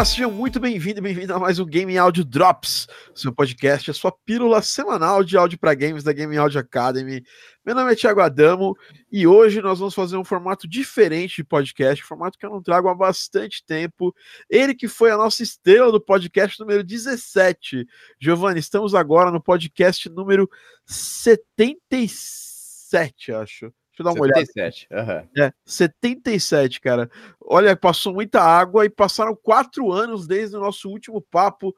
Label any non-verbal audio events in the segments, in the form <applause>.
Olá, sejam muito bem-vindos e bem-vindos a mais um Game Audio Drops, seu podcast, a sua pílula semanal de áudio para games da Game Audio Academy. Meu nome é Thiago Adamo e hoje nós vamos fazer um formato diferente de podcast, um formato que eu não trago há bastante tempo. Ele que foi a nossa estrela do podcast número 17. Giovanni, estamos agora no podcast número 77, acho. Eu dar uma 77. olhada. Uhum. É, 77, cara. Olha, passou muita água e passaram quatro anos desde o nosso último papo.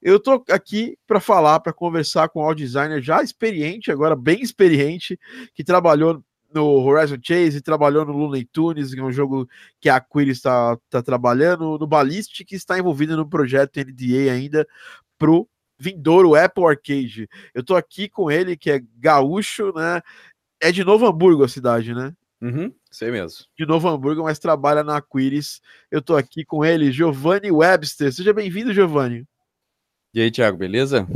Eu tô aqui para falar, para conversar com um audio designer já experiente, agora bem experiente, que trabalhou no Horizon Chase, trabalhou no Looney Tunes, que é um jogo que a Aquiles está tá trabalhando, no Ballistic, que está envolvido no projeto NDA ainda pro vindouro Apple Arcade. Eu tô aqui com ele, que é gaúcho, né? É de Novo Hamburgo a cidade, né? Uhum, sei mesmo. De Novo Hamburgo, mas trabalha na Aquiris. Eu tô aqui com ele, Giovanni Webster. Seja bem-vindo, Giovanni. E aí, Thiago, beleza?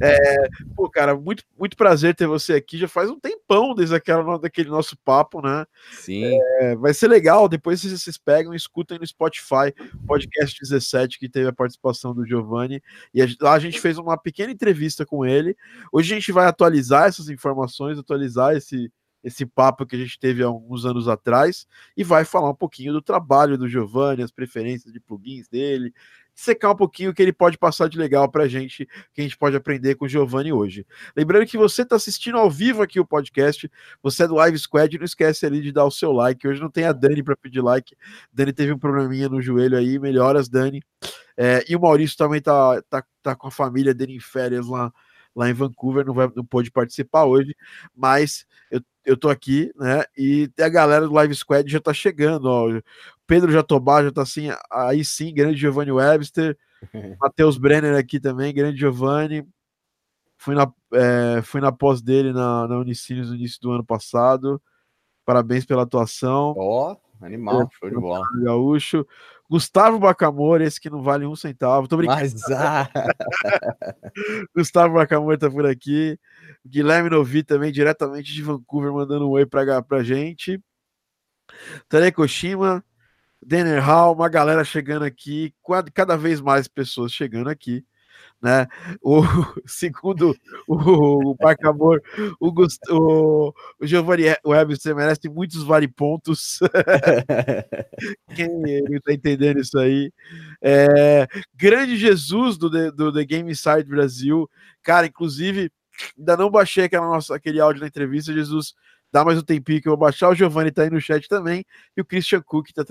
É, pô, cara, muito, muito prazer ter você aqui. Já faz um tempão desde aquela, daquele nosso papo, né? Sim. É, vai ser legal. Depois vocês, vocês pegam e escutem no Spotify, podcast 17, que teve a participação do Giovanni. E a, lá a gente fez uma pequena entrevista com ele. Hoje a gente vai atualizar essas informações, atualizar esse, esse papo que a gente teve há alguns anos atrás e vai falar um pouquinho do trabalho do Giovanni, as preferências de plugins dele, secar um pouquinho o que ele pode passar de legal para a gente, que a gente pode aprender com o Giovanni hoje. Lembrando que você está assistindo ao vivo aqui o podcast, você é do Live Squad, não esquece ali de dar o seu like. Hoje não tem a Dani para pedir like. Dani teve um probleminha no joelho aí, melhoras, Dani. É, e o Maurício também tá, tá, tá com a família dele em férias lá, lá em Vancouver, não, vai, não pôde participar hoje, mas eu, eu tô aqui, né? E a galera do Live Squad já tá chegando, ó. Pedro Jatobá já tá assim, aí sim, grande Giovanni Webster. <laughs> Matheus Brenner aqui também, grande Giovanni. Fui na, é, fui na pós dele na, na no início do ano passado. Parabéns pela atuação. Ó, oh, animal, é, show de bola. Gaúcho. Gustavo Bacamor, esse que não vale um centavo. Tô brincando. Mas, ah... <laughs> Gustavo Bacamor tá por aqui. Guilherme Novi também, diretamente de Vancouver, mandando um oi pra, pra gente. Tarekoshima, Denner Hall, uma galera chegando aqui, cada vez mais pessoas chegando aqui. Né? O <laughs> segundo o, o Parcamor, o, o, o Giovanni Webster merece muitos varipontos. <laughs> Quem está entendendo isso aí? É, grande Jesus do, do The Game Side Brasil, cara, inclusive ainda não baixei aquela nossa, aquele áudio da entrevista, Jesus. Dá mais um tempinho que eu vou baixar. O Giovanni tá aí no chat também. E o Christian Cook tá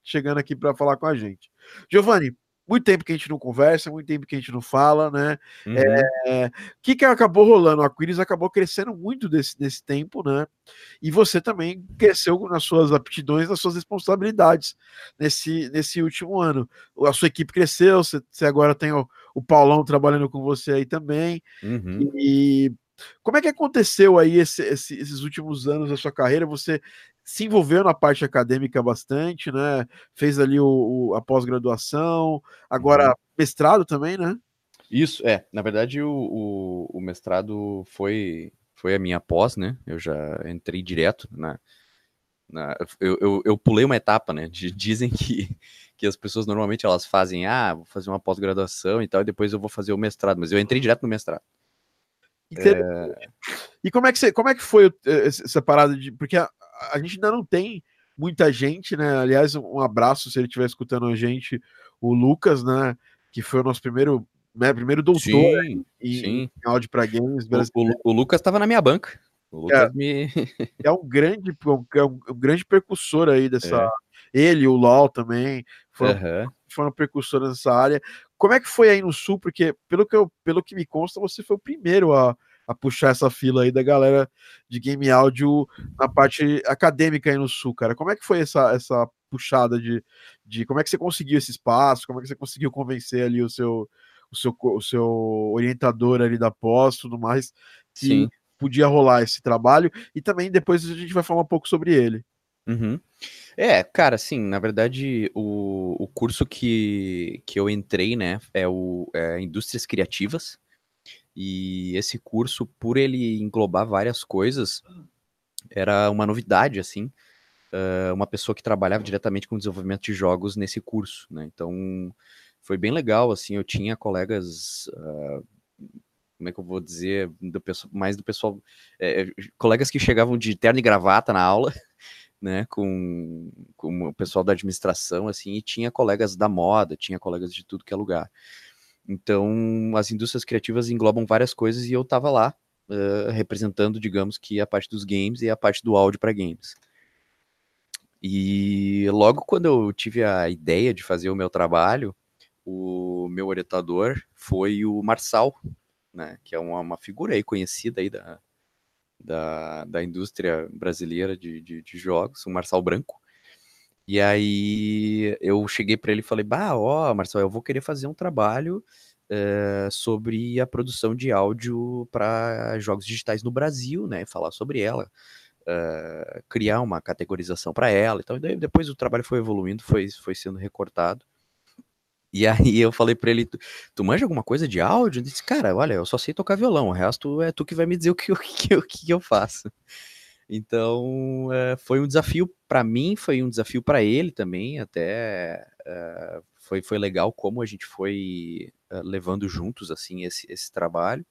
chegando aqui para falar com a gente. Giovanni, muito tempo que a gente não conversa, muito tempo que a gente não fala, né? Uhum. É, o que, que acabou rolando? A Aquiles acabou crescendo muito desse, nesse tempo, né? E você também cresceu nas suas aptidões, nas suas responsabilidades nesse, nesse último ano. A sua equipe cresceu, você, você agora tem o, o Paulão trabalhando com você aí também. Uhum. E como é que aconteceu aí esse, esse, esses últimos anos da sua carreira? Você se envolveu na parte acadêmica bastante, né? Fez ali o, o a pós-graduação, agora uhum. mestrado também, né? Isso, é. Na verdade, o, o, o, mestrado foi, foi a minha pós, né? Eu já entrei direto na. na eu, eu, eu pulei uma etapa, né? <laughs> Dizem que, que as pessoas normalmente elas fazem, ah, vou fazer uma pós-graduação e tal, e depois eu vou fazer o mestrado, mas eu entrei direto no mestrado. É... E como é que você, como é que foi essa parada de. Porque a, a gente ainda não tem muita gente, né? Aliás, um abraço se ele estiver escutando a gente, o Lucas, né? Que foi o nosso primeiro, né, primeiro doutor sim, em, sim. em áudio para games. O, o, o, Lucas estava na minha banca. O Lucas é, me... é um grande, é um, um, grande percussor aí dessa. É. Ele, o LOL também, foram, uhum. foram nessa área. Como é que foi aí no Sul? Porque, pelo que, eu, pelo que me consta, você foi o primeiro a, a puxar essa fila aí da galera de game áudio na parte acadêmica aí no sul, cara. Como é que foi essa, essa puxada de, de como é que você conseguiu esse espaço? Como é que você conseguiu convencer ali o seu o seu, o seu orientador ali da pós, tudo mais, que Sim. podia rolar esse trabalho e também depois a gente vai falar um pouco sobre ele. Uhum. É, cara, assim, na verdade, o, o curso que, que eu entrei, né, é o é Indústrias Criativas, e esse curso, por ele englobar várias coisas, era uma novidade, assim. uh, uma pessoa que trabalhava diretamente com desenvolvimento de jogos nesse curso, né? Então foi bem legal, assim, eu tinha colegas, uh, como é que eu vou dizer, do mais do pessoal, é, colegas que chegavam de terno e gravata na aula, <laughs> né, com, com o pessoal da administração, assim, e tinha colegas da moda, tinha colegas de tudo que é lugar. Então, as indústrias criativas englobam várias coisas e eu estava lá, uh, representando, digamos que a parte dos games e a parte do áudio para games. E logo quando eu tive a ideia de fazer o meu trabalho, o meu orientador foi o Marçal, né, que é uma, uma figura aí conhecida aí da, da, da indústria brasileira de, de, de jogos, o Marçal Branco. E aí eu cheguei para ele e falei, bah, ó, Marcelo, eu vou querer fazer um trabalho é, sobre a produção de áudio para jogos digitais no Brasil, né? Falar sobre ela, é, criar uma categorização para ela. Então, depois o trabalho foi evoluindo, foi, foi sendo recortado. E aí eu falei para ele, tu, tu manja alguma coisa de áudio? Ele disse, cara, olha, eu só sei tocar violão, o resto é tu que vai me dizer o que, o <laughs> que, o que eu faço. Então, é, foi um desafio para mim, foi um desafio para ele também, até é, foi, foi legal como a gente foi é, levando juntos, assim, esse, esse trabalho.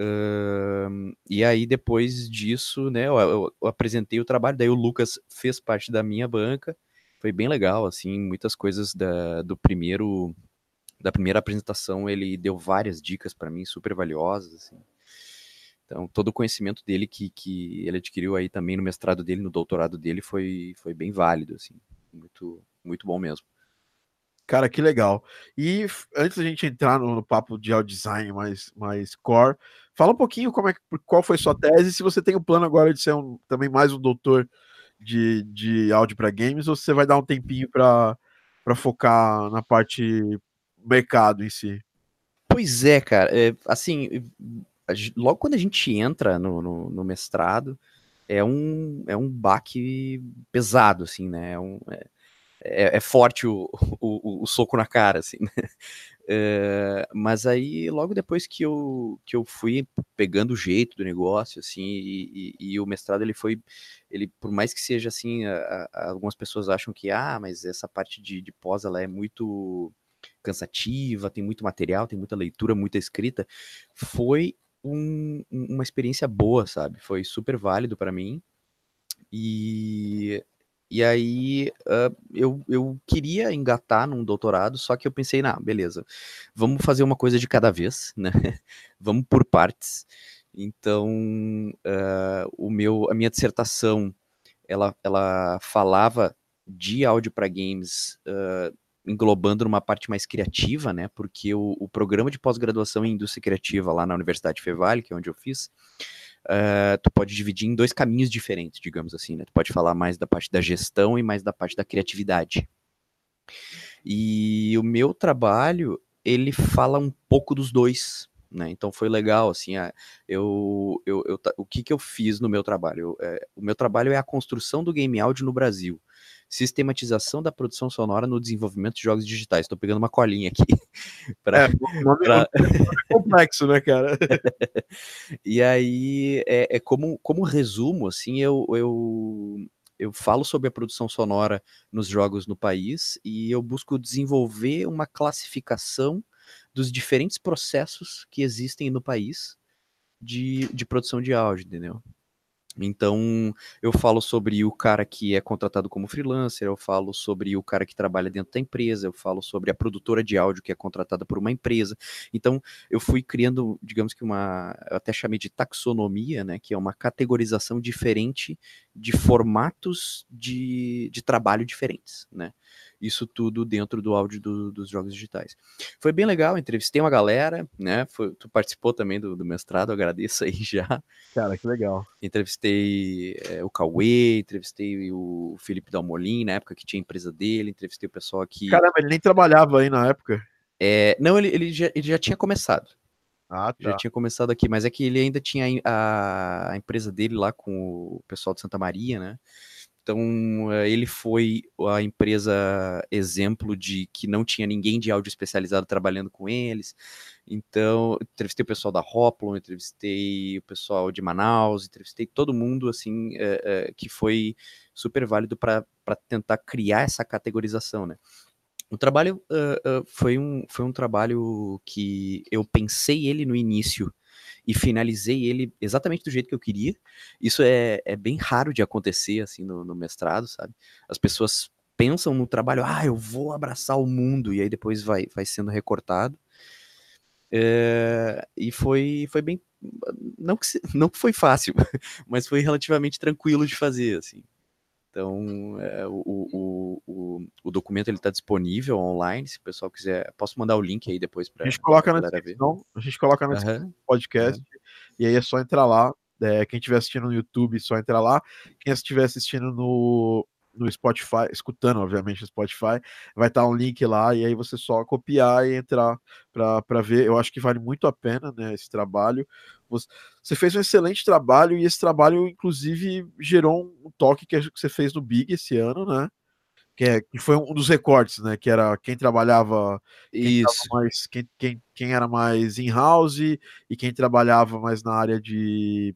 Uh, e aí, depois disso, né, eu, eu, apresentei o trabalho, daí o Lucas fez parte da minha banca, foi bem legal, assim, muitas coisas da, do primeiro, da primeira apresentação, ele deu várias dicas para mim, super valiosas, assim. Então, todo o conhecimento dele que, que ele adquiriu aí também no mestrado dele, no doutorado dele, foi, foi bem válido, assim. Muito, muito bom mesmo. Cara, que legal. E antes da gente entrar no, no papo de audio design mais, mais core, fala um pouquinho como é, qual foi sua tese, se você tem o plano agora de ser um, também mais um doutor de, de áudio para games, ou você vai dar um tempinho para focar na parte mercado em si. Pois é, cara. É, assim, logo quando a gente entra no, no, no, mestrado, é um, é um baque pesado, assim, né? É, um, é, é, é forte o, o, o, soco na cara, assim, né? É, mas aí, logo depois que eu, que eu fui pegando o jeito do negócio, assim, e, e, e o mestrado, ele foi, ele, por mais que seja, assim, a, a, algumas pessoas acham que, ah, mas essa parte de, de pós, ela é muito cansativa, tem muito material, tem muita leitura, muita escrita, foi um, uma experiência boa, sabe? Foi super válido para mim. E, e aí uh, eu, eu queria engatar num doutorado, só que eu pensei, não, beleza, vamos fazer uma coisa de cada vez, né? <laughs> vamos por partes. Então, uh, o meu, a minha dissertação, ela, ela falava de áudio para games uh, englobando numa parte mais criativa, né? Porque o, o programa de pós-graduação em indústria criativa lá na Universidade Fevale, que é onde eu fiz, uh, tu pode dividir em dois caminhos diferentes, digamos assim, né? Tu pode falar mais da parte da gestão e mais da parte da criatividade. E o meu trabalho, ele fala um pouco dos dois, né? Então foi legal, assim, eu, eu, eu, o que que eu fiz no meu trabalho? Eu, é, o meu trabalho é a construção do game audio no Brasil sistematização da produção sonora no desenvolvimento de jogos digitais. Estou pegando uma colinha aqui. <laughs> pra, é, nome, pra... é complexo, né, cara? <laughs> e aí, é, é, como, como resumo, assim, eu, eu, eu falo sobre a produção sonora nos jogos no país e eu busco desenvolver uma classificação dos diferentes processos que existem no país de, de produção de áudio, entendeu? Então, eu falo sobre o cara que é contratado como freelancer, eu falo sobre o cara que trabalha dentro da empresa, eu falo sobre a produtora de áudio que é contratada por uma empresa. Então, eu fui criando, digamos que uma, eu até chamei de taxonomia, né, que é uma categorização diferente de formatos de, de trabalho diferentes, né? Isso tudo dentro do áudio do, dos jogos digitais. Foi bem legal, entrevistei uma galera, né? Foi, tu participou também do, do, mestrado, agradeço aí já. Cara, que legal. Entrevistei é, o Cauê, entrevistei o Felipe Dalmolin, na época que tinha empresa dele, entrevistei o pessoal aqui. Caramba, ele nem trabalhava aí na época. É, não, ele, ele, já, ele já tinha começado. Ah, tá. Já tinha começado aqui, mas é que ele ainda tinha a, a empresa dele lá com o pessoal de Santa Maria, né? Então, eh, ele foi a empresa exemplo de que não tinha ninguém de áudio especializado trabalhando com eles. Então, entrevistei o pessoal da Hoplon, entrevistei o pessoal de Manaus, entrevistei todo mundo, assim, é, é, que foi super válido para tentar criar essa categorização, né? O trabalho uh, uh, foi, um, foi um trabalho que eu pensei ele no início e finalizei ele exatamente do jeito que eu queria. Isso é, é bem raro de acontecer, assim, no, no mestrado, sabe? As pessoas pensam no trabalho, ah, eu vou abraçar o mundo, e aí depois vai, vai sendo recortado. É, e foi, foi bem. Não que, <laughs> não que foi fácil, <laughs> mas foi relativamente tranquilo de fazer, assim. Então, é, o, o, o, o, documento está disponível online. Se o pessoal quiser, posso mandar o link aí depois para a gente coloca na descrição. A gente coloca na uhum. podcast uhum. e aí é só entrar lá. É, quem estiver assistindo no YouTube, só entrar lá. Quem estiver assistindo no, no Spotify, escutando, obviamente, no Spotify, vai estar um link lá e aí você só copiar e entrar para ver. Eu acho que vale muito a pena, né, esse trabalho. Você fez um excelente trabalho e esse trabalho, inclusive, gerou um toque que você fez no Big esse ano, né? Que, é, que foi um dos recortes, né? Que era quem trabalhava quem Isso. mais, quem, quem, quem era mais in-house e quem trabalhava mais na área de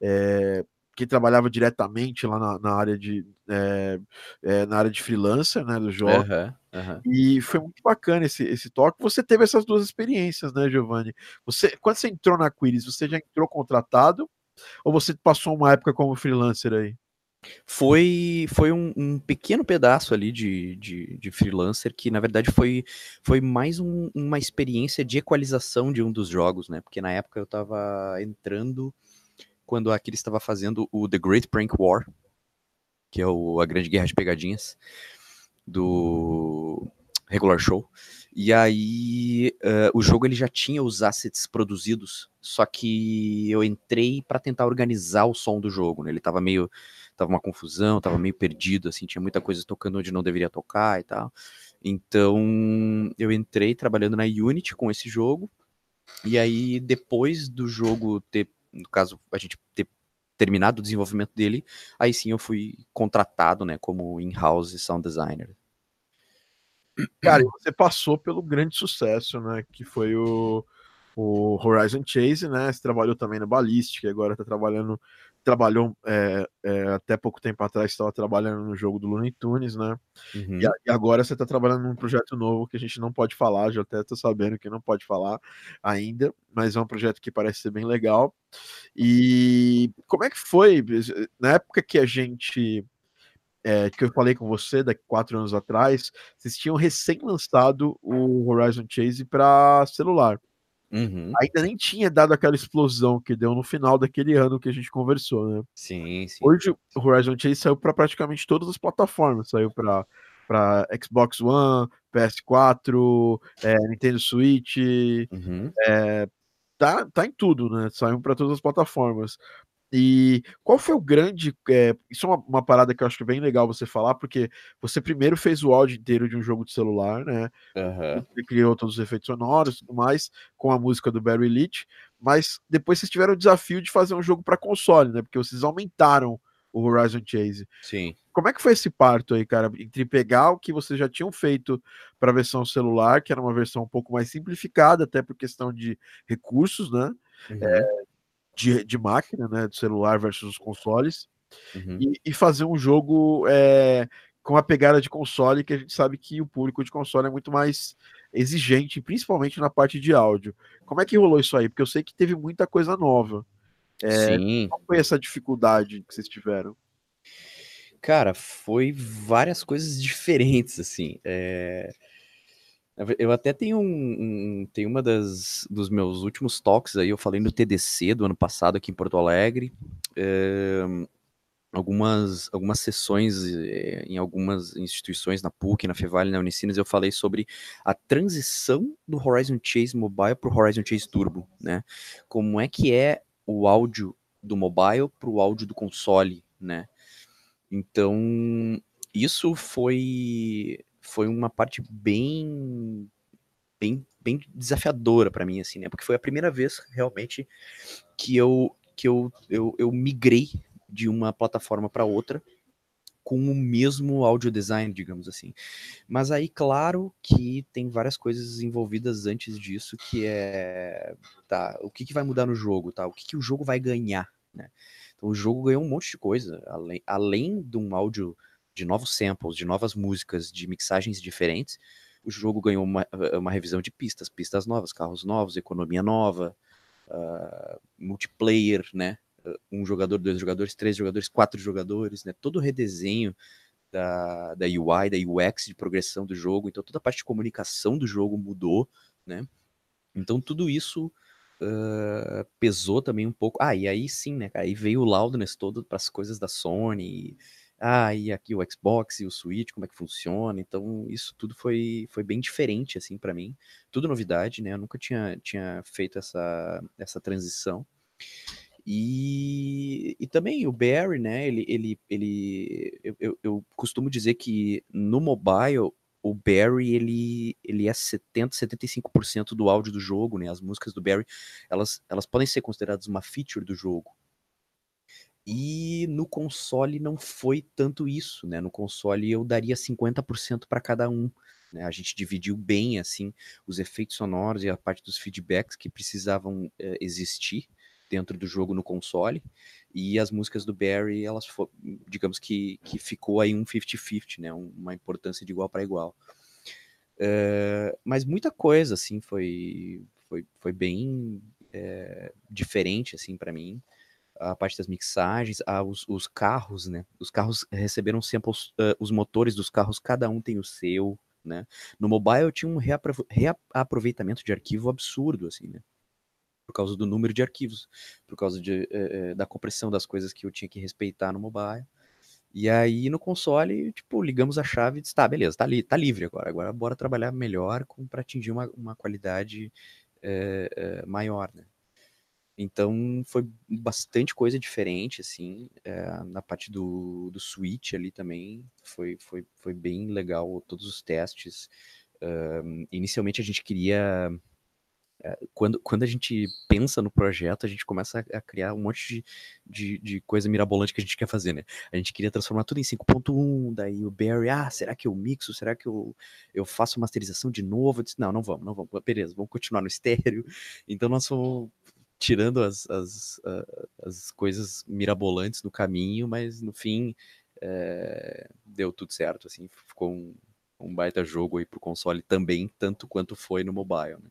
é, quem trabalhava diretamente lá na, na área de é, é, na área de freelancer, né, do jogo. Uhum, uhum. E foi muito bacana esse, esse toque. Você teve essas duas experiências, né, Giovanni? Você, quando você entrou na Quiris, você já entrou contratado ou você passou uma época como freelancer aí? Foi, foi um, um pequeno pedaço ali de, de, de, freelancer que, na verdade, foi, foi mais um, uma experiência de equalização de um dos jogos, né? Porque na época eu estava entrando quando a Aquiles estava fazendo o The Great Prank War, que é o, a grande guerra de pegadinhas do regular show. E aí uh, o jogo ele já tinha os assets produzidos, só que eu entrei para tentar organizar o som do jogo, né? Ele tava meio tava uma confusão, tava meio perdido assim, tinha muita coisa tocando onde não deveria tocar e tal. Então, eu entrei trabalhando na Unity com esse jogo. E aí depois do jogo ter no caso, a gente ter terminado o desenvolvimento dele, aí sim eu fui contratado, né, como in-house sound designer. Cara, você passou pelo grande sucesso, né, que foi o, o Horizon Chase, né, você trabalhou também na Ballistic, agora tá trabalhando trabalhou é, é, até pouco tempo atrás, estava trabalhando no jogo do Looney Tunes, né? Uhum. E, e, agora você está trabalhando num projeto novo que a gente não pode falar, já até estou sabendo que não pode falar ainda, mas é um projeto que parece ser bem legal. E como é que foi? Na época que a gente. É, que eu falei com você, daqui quatro anos atrás, vocês tinham recém lançado o Horizon Chase para celular. Uhum. Ainda nem tinha dado aquela explosão que deu no final daquele ano que a gente conversou, né? Sim, sim. Hoje o Horizon Chase saiu para praticamente todas as plataformas. Saiu para para Xbox One, PS4, é, Nintendo Switch, uhum. é, tá, tá em tudo, né? Saiu para todas as plataformas. E qual foi o grande. É, isso é uma, uma, parada que eu acho que é bem legal você falar, porque você primeiro fez o áudio inteiro de um jogo de celular, né? Uhum. Você criou todos os efeitos sonoros e tudo mais, com a música do Barry Leach, mas depois vocês tiveram o desafio de fazer um jogo para console, né? Porque vocês aumentaram o Horizon Chase. Sim. Como é que foi esse parto aí, cara? Entre pegar o que vocês já tinham feito para a versão celular, que era uma versão um pouco mais simplificada, até por questão de recursos, né? Uhum. É, de, de máquina, né, do celular versus os consoles, uhum. e, e, fazer um jogo é, com a pegada de console, que a gente sabe que o público de console é muito mais exigente, principalmente na parte de áudio. Como é que rolou isso aí? Porque eu sei que teve muita coisa nova. É, Sim. Qual foi essa dificuldade que vocês tiveram? Cara, foi várias coisas <laughs> diferentes, assim. É... Eu até tenho um, um tem uma das dos meus últimos talks aí, eu falei no TDC do ano passado aqui em Porto Alegre, é, algumas algumas sessões é, em algumas instituições na PUC, na Fevale, na Unicinos, eu falei sobre a transição do Horizon Chase Mobile para o Horizon Chase Turbo, né? Como é que é o áudio do mobile para o áudio do console, né? Então isso foi foi uma parte bem bem bem desafiadora para mim assim, né? Porque foi a primeira vez realmente que eu que eu eu, eu migrei de uma plataforma para outra com o mesmo audio design, digamos assim. Mas aí, claro que tem várias coisas envolvidas antes disso, que é tá, o que, que vai mudar no jogo, tá? O que, que o jogo vai ganhar, né? Então o jogo ganhou um monte de coisa, além, além de um áudio de novos samples, de novas músicas, de mixagens diferentes, o jogo ganhou uma, uma revisão de pistas, pistas novas, carros novos, economia nova, uh, multiplayer, né? Um jogador, dois jogadores, três jogadores, quatro jogadores, né? Todo o redesenho da, da UI, da UX de progressão do jogo, então toda a parte de comunicação do jogo mudou, né? Então tudo isso uh, pesou também um pouco. Ah, e aí sim, né? Aí veio o loudness todo para as coisas da Sony, ah, e aqui o Xbox e o Switch, como é que funciona? Então, isso tudo foi, foi bem diferente, assim, para mim. Tudo novidade, né? Eu nunca tinha, tinha feito essa, essa transição. E, e também o Barry, né? Ele, ele, ele eu, eu, eu costumo dizer que no mobile o Barry ele, ele é 70, 75% do áudio do jogo, né? As músicas do Barry, elas, elas podem ser consideradas uma feature do jogo. E no console não foi tanto isso, né? No console eu daria 50% para cada um. Né? A gente dividiu bem assim os efeitos sonoros e a parte dos feedbacks que precisavam é, existir dentro do jogo no console. E as músicas do Barry, elas foram, digamos que, que ficou aí um 50-50, né? Uma importância de igual para igual. Uh, mas muita coisa assim foi foi, foi bem é, diferente assim para mim a parte das mixagens, a, os, os, carros, né? Os carros receberam samples, uh, os motores dos carros, cada um tem o seu, né? No mobile tinha um reaproveitamento de arquivo absurdo, assim, né? Por causa do número de arquivos, por causa de, uh, da compressão das coisas que eu tinha que respeitar no mobile. E aí no console, tipo, ligamos a chave e disse, tá, beleza, tá, li tá livre agora, agora bora trabalhar melhor para atingir uma, uma qualidade uh, maior, né? Então foi bastante coisa diferente, assim, é, na parte do, do Switch ali também, foi, foi, foi bem legal todos os testes. Uh, inicialmente a gente queria é, quando, quando a gente pensa no projeto, a gente começa a, a criar um monte de, de, de, coisa mirabolante que a gente quer fazer, né? A gente queria transformar tudo em 5.1, daí o Barry, ah, será que eu mixo? Será que eu, eu faço masterização de novo? Eu disse, não, não vamos, não vamos, beleza, vamos continuar no estéreo. <laughs> Então fomos tirando as, as, as coisas mirabolantes do caminho, mas no fim é, deu tudo certo, assim, ficou um, um baita jogo aí pro console também, tanto quanto foi no mobile, né?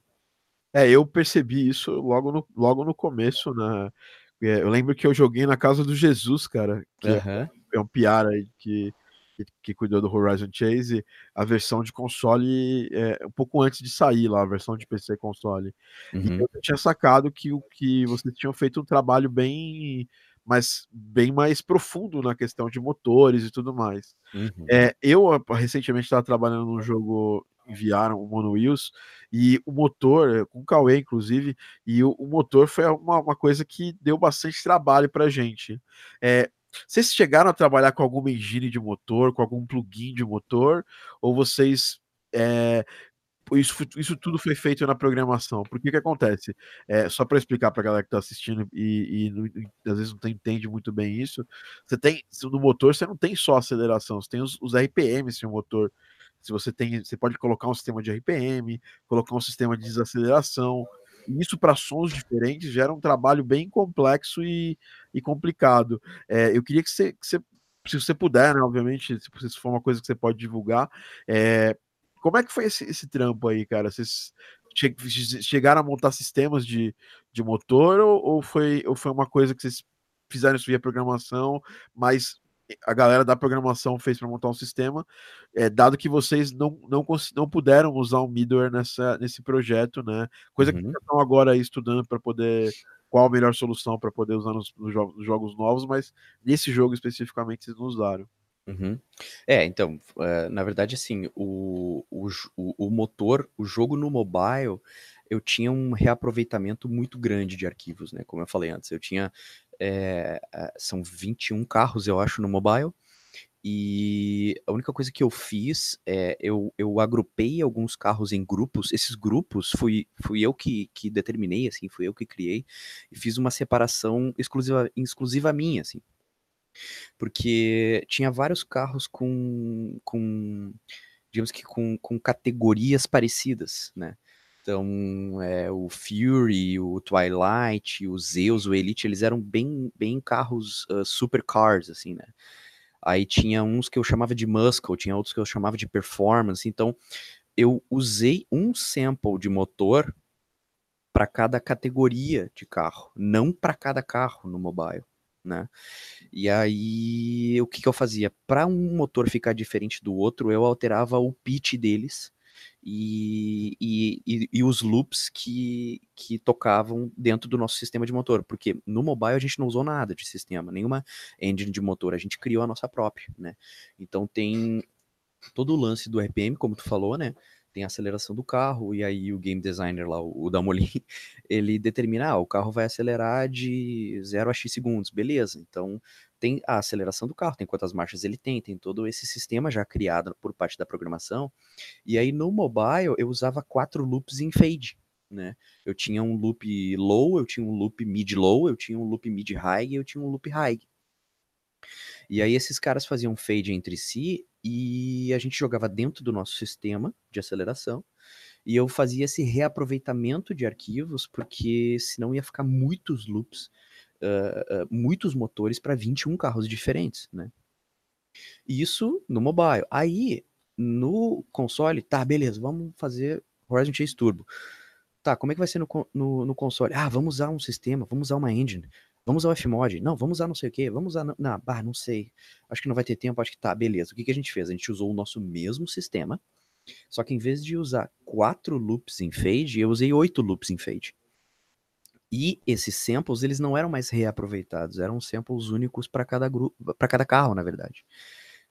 É, eu percebi isso logo no, logo no começo, na, é, eu lembro que eu joguei na casa do Jesus, cara, que uhum. é, é um piara aí que que, que, cuidou do Horizon Chase, a versão de console é, um pouco antes de sair lá, a versão de PC console. Uhum. E eu tinha sacado que o que vocês tinham feito um trabalho bem mas bem mais profundo na questão de motores e tudo mais. Uhum. É, eu recentemente estava trabalhando num jogo enviaram o Mono Wheels e o motor, com o Cauê inclusive, e o, o motor foi uma, uma, coisa que deu bastante trabalho para gente. É, vocês chegaram a trabalhar com alguma engine de motor, com algum plugin de motor, ou vocês é, isso, isso tudo foi feito na programação. Por que que acontece? É, só para explicar para a galera que está assistindo e, e, e, às vezes não entende muito bem isso, você tem no motor você não tem só aceleração, você tem os, os RPMs no motor. Se você tem, você pode colocar um sistema de RPM, colocar um sistema de desaceleração, isso para sons diferentes gera um trabalho bem complexo e, e complicado. É, eu queria que você, que você, se você puder, né, obviamente, se, se for uma coisa que você pode divulgar, é, como é que foi esse, esse trampo aí, cara? Vocês che chegaram a montar sistemas de, de motor ou, ou, foi, ou foi uma coisa que vocês fizeram isso via programação, mas a galera da programação fez para montar um sistema, é, dado que vocês não, não, não puderam usar o middleware nessa, nesse projeto, né? Coisa uhum. que estão agora estudando para poder qual a melhor solução para poder usar nos, nos, jogos, nos, jogos, novos, mas nesse jogo especificamente vocês não usaram. Uhum. É, então, uh, na verdade, assim, o, o, o motor, o jogo no mobile, eu tinha um reaproveitamento muito grande de arquivos, né? Como eu falei antes, eu tinha é, são 21 carros, eu acho, no mobile. E a única coisa que eu fiz é eu, eu agrupei alguns carros em grupos. Esses grupos fui, fui eu que, que determinei, assim, fui eu que criei, e fiz uma separação exclusiva, exclusiva minha, assim. Porque tinha vários carros com, com digamos que com, com categorias parecidas, né? Então, é, o Fury, o Twilight, o Zeus, o Elite, eles eram bem, bem carros uh, supercars, assim, né? Aí tinha uns que eu chamava de muscle, tinha outros que eu chamava de performance. Então, eu usei um sample de motor para cada categoria de carro, não para cada carro no mobile, né? E aí, o que, que eu fazia? Para um motor ficar diferente do outro, eu alterava o pitch deles e, e, e, os loops que, que tocavam dentro do nosso sistema de motor, porque no mobile a gente não usou nada de sistema, nenhuma engine de motor, a gente criou a nossa própria, né? Então tem todo o lance do RPM, como tu falou, né? Tem a aceleração do carro, e aí o game designer lá, o Damolin, <laughs> ele determina, ah, o carro vai acelerar de 0 a X segundos, beleza, então tem a aceleração do carro, tem quantas marchas ele tem, tem todo esse sistema já criado por parte da programação. E aí no mobile eu usava quatro loops em fade, né? Eu tinha um loop low, eu tinha um loop mid low, eu tinha um loop mid high e eu tinha um loop high. E aí esses caras faziam fade entre si e a gente jogava dentro do nosso sistema de aceleração. E eu fazia esse reaproveitamento de arquivos, porque senão ia ficar muitos loops uh, muitos motores para 21 carros diferentes, né? Isso no mobile. Aí, no console, tá, beleza, vamos fazer Horizon Chase Turbo. Tá, como é que vai ser no, no, no console? Ah, vamos usar um sistema, vamos usar uma engine, vamos usar o Fmod. Não, vamos usar não sei o que, vamos usar. Não, ah, não sei. Acho que não vai ter tempo, acho que tá, beleza. O que, que a gente fez? A gente usou o nosso mesmo sistema, só que em vez de usar quatro loops em fade, eu usei oito loops em fade. E esses samples, eles não eram mais reaproveitados, eram samples únicos para cada grupo, para cada carro, na verdade.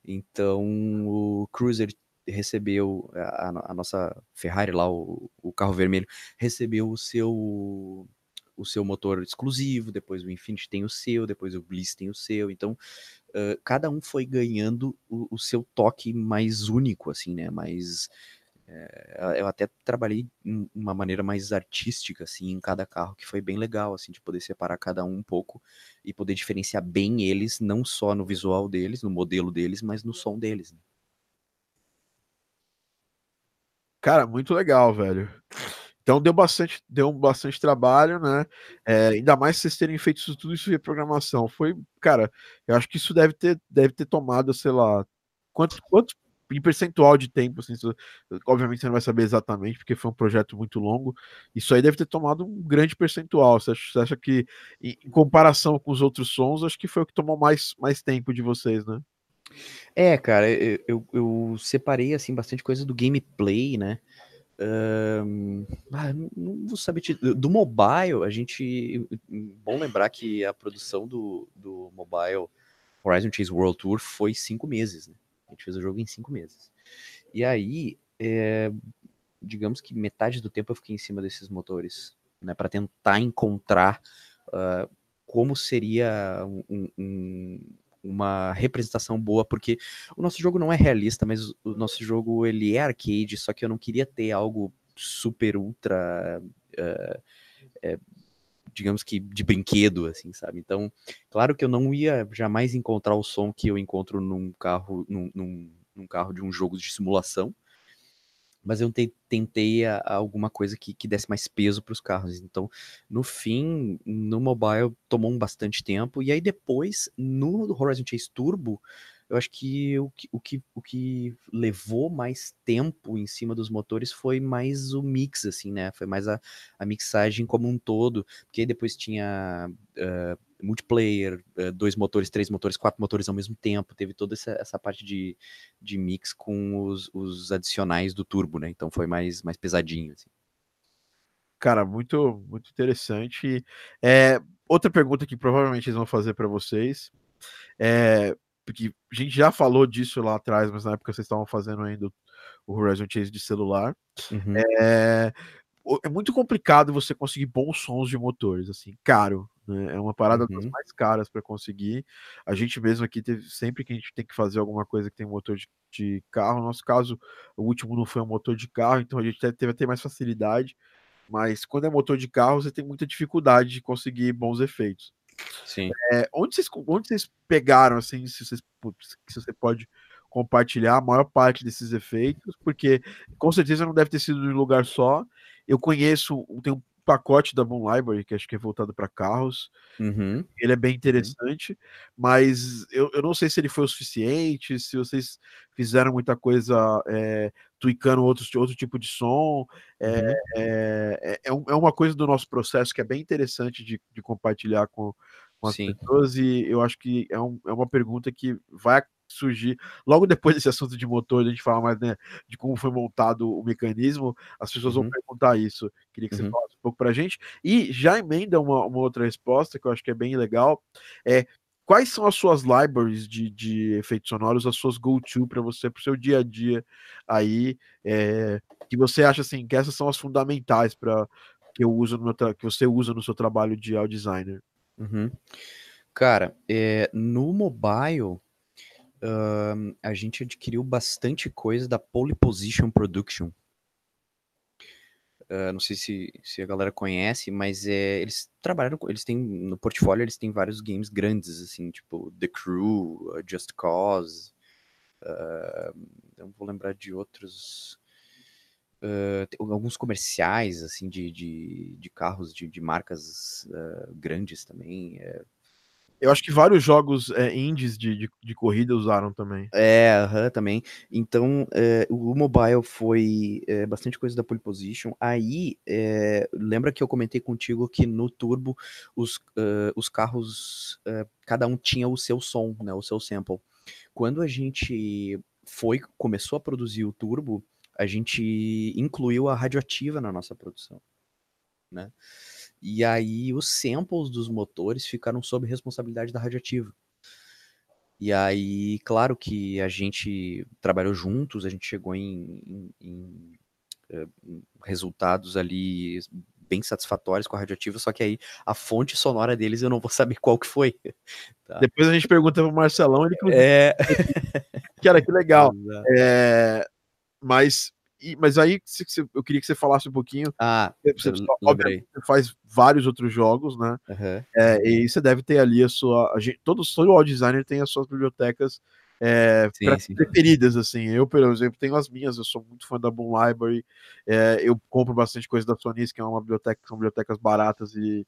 Então, o Cruiser recebeu a, a nossa Ferrari lá, o, o, carro vermelho, recebeu o seu o seu motor exclusivo, depois o Infinity tem o seu, depois o Bliss tem o seu. Então, uh, cada um foi ganhando o, o, seu toque mais único, assim, né? Mais é, eu até trabalhei de uma maneira mais artística, assim, em cada carro, que foi bem legal, assim, de poder separar cada um um pouco e poder diferenciar bem eles, não só no visual deles, no modelo deles, mas no som deles. Né? Cara, muito legal, velho. Então deu bastante, deu bastante trabalho, né? É, ainda mais vocês terem feito isso, tudo isso de programação. Foi, cara, eu acho que isso deve ter, deve ter tomado, sei lá, quanto, quanto em percentual de tempo, assim, obviamente você não vai saber exatamente, porque foi um projeto muito longo. Isso aí deve ter tomado um grande percentual. Você acha, você acha que, em, comparação com os outros sons, acho que foi o que tomou mais, mais tempo de vocês, né? É, cara, eu, eu, eu separei assim bastante coisa do gameplay, né? Um, ah, não vou saber do mobile. A gente bom lembrar que a produção do, do mobile Horizon Chase World Tour foi cinco meses, né? A gente fez o jogo em cinco meses. E aí, é, digamos que metade do tempo eu fiquei em cima desses motores, né, para tentar encontrar uh, como seria um, um, uma representação boa, porque o nosso jogo não é realista, mas o nosso jogo ele é arcade, só que eu não queria ter algo super ultra uh, é, digamos que de brinquedo, assim, sabe? Então, claro que eu não ia jamais encontrar o som que eu encontro num carro, num, num, num carro de um jogo de simulação, mas eu tentei a, a alguma coisa que, que desse mais peso para os carros. Então, no fim, no mobile tomou um bastante tempo, e aí depois, no Horizon Chase Turbo, eu acho que o, que o, que o que levou mais tempo em cima dos motores foi mais o mix, assim, né? Foi mais a, a mixagem como um todo, porque depois tinha uh, multiplayer, uh, dois motores, três motores, quatro motores ao mesmo tempo, teve toda essa, essa parte de, de mix com os, os adicionais do turbo, né? Então foi mais, mais pesadinho, assim. Cara, muito, muito interessante. É, outra pergunta que provavelmente eles vão fazer para vocês é porque a gente já falou disso lá atrás, mas na época vocês estavam fazendo ainda o Horizon Chase de celular. Uhum. É, é muito complicado você conseguir bons sons de motores, assim, caro. Né? É uma parada uhum. das mais caras para conseguir. A gente mesmo aqui teve sempre que a gente tem que fazer alguma coisa que tem motor de, de carro. No nosso caso, o último não foi um motor de carro, então a gente teve até mais facilidade. Mas quando é motor de carro, você tem muita dificuldade de conseguir bons efeitos. Sim. É, onde, vocês, onde vocês pegaram, assim, se, vocês, se você pode compartilhar a maior parte desses efeitos, porque com certeza não deve ter sido de um lugar só. Eu conheço, tem um pacote da Boom Library, que acho que é voltado para carros. Uhum. Ele é bem interessante, uhum. mas eu, eu não sei se ele foi o suficiente, se vocês fizeram muita coisa é, tweakando outro, outro tipo de som. É, uhum. é, é, é, uma coisa do nosso processo que é bem interessante de, de compartilhar com, com as Sim. pessoas, e eu acho que é, um, é uma pergunta que vai surgir logo depois desse assunto de motor, a gente fala mais né, de como foi montado o mecanismo, as pessoas uhum. vão perguntar isso. Queria que você uhum. falasse um pouco para a gente. E já emenda uma, uma, outra resposta que eu acho que é bem legal. É quais são as suas libraries de, de efeitos sonoros, as suas go-to para você, para o seu dia a dia aí, é, que você acha assim que essas são as fundamentais para que eu uso no meu que você usa no seu trabalho de audio designer? Uhum. Cara, é, no mobile uh, a gente adquiriu bastante coisa da Pole Position Production. Uh, não sei se, se a galera conhece, mas é, eles trabalharam, eles têm no portfólio eles têm vários games grandes assim, tipo The Crew, uh, Just Cause. Uh, não vou lembrar de outros. alguns comerciais assim de, de, de carros de, de marcas grandes também. É, eu acho que vários jogos é, indies de, de, de, corrida usaram também. É, também. Então, é, o mobile foi é, bastante coisa da pole position. Aí, lembra que eu comentei contigo que no Turbo os, uh, os carros, uh, cada um tinha o seu som, né, o seu sample. Quando a gente foi, começou a produzir o Turbo, a gente incluiu a radioativa na nossa produção, né? E aí os samples dos motores ficaram sob responsabilidade da radioativa. E aí, claro que a gente trabalhou juntos, a gente chegou em, em, em, eh, em resultados ali bem satisfatórios com a radioativa, só que aí a fonte sonora deles eu não vou <laughs> saber qual que foi. Tá? Depois a gente pergunta pro Marcelão, ele é... <laughs> Cara, que legal. <laughs> É... Mas e, mas aí eu queria que você falasse um pouquinho. Ah, você, você faz vários outros jogos, né? Uhum. É, e você deve ter ali a sua. A gente, todo, todo audio designer tem as suas bibliotecas é, sim, sim. preferidas, assim. Eu, por exemplo, tenho as minhas, eu sou muito fã da Boom Library, é, eu compro bastante coisa da Sonis, que é uma biblioteca, são bibliotecas baratas e,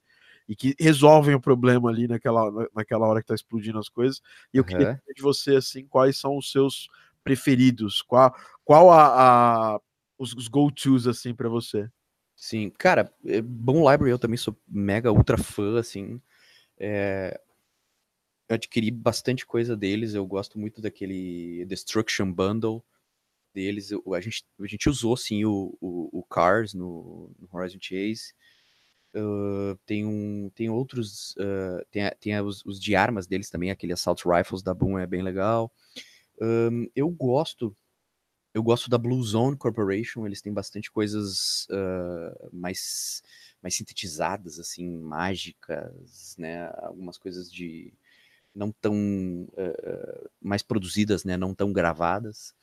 e que resolvem o problema ali naquela, naquela hora que tá explodindo as coisas. E eu uhum. queria saber de você, assim, quais são os seus preferidos? Qual, qual a, a os, os go-tos, assim, para você? Sim, cara, é, Bom Library eu também sou mega ultra fã, assim. É... Eu adquiri bastante coisa deles, eu gosto muito daquele Destruction Bundle deles. Eu, a, gente, a gente usou, sim, o, o, o Cars no, no, Horizon Chase. Uh, tem, um, tem outros, uh, tem, tem os, os, de armas deles também, aquele Assault Rifles da Boom é bem legal. Um, eu gosto eu gosto da Blue Zone Corporation, eles têm bastante coisas uh, mais, mais sintetizadas, assim, mágicas, né? Algumas coisas de não tão uh, mais produzidas, né? Não tão gravadas.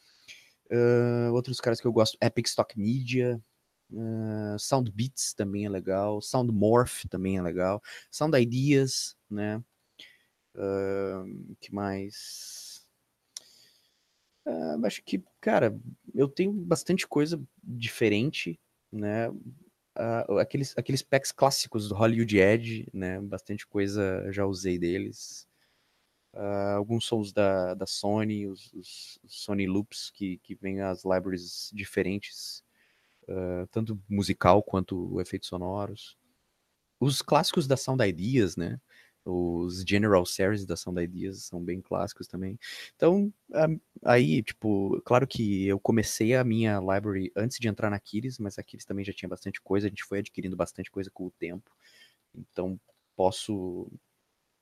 Uh, outros caras que eu gosto, Epic Stock Media, uh, Sound Beats também é legal, Sound Morph também é legal, Sound Ideas, né? Que mais? Uh, acho que, cara, eu tenho bastante coisa diferente, né? Uh, aqueles, aqueles packs clássicos do Hollywood Edge, né? Bastante coisa já usei deles. Uh, alguns sons da, da Sony, os, os, Sony Loops, que, que vêm as libraries diferentes, tanto musical quanto efeitos sonoros. Os clássicos da Sound Ideas, né? Os General Series da Sound Ideas são bem clássicos também. Então, aí, tipo, claro que eu comecei a minha library antes de entrar na Aquiles, mas a Aquiles também já tinha bastante coisa, a gente foi adquirindo bastante coisa com o tempo. Então, posso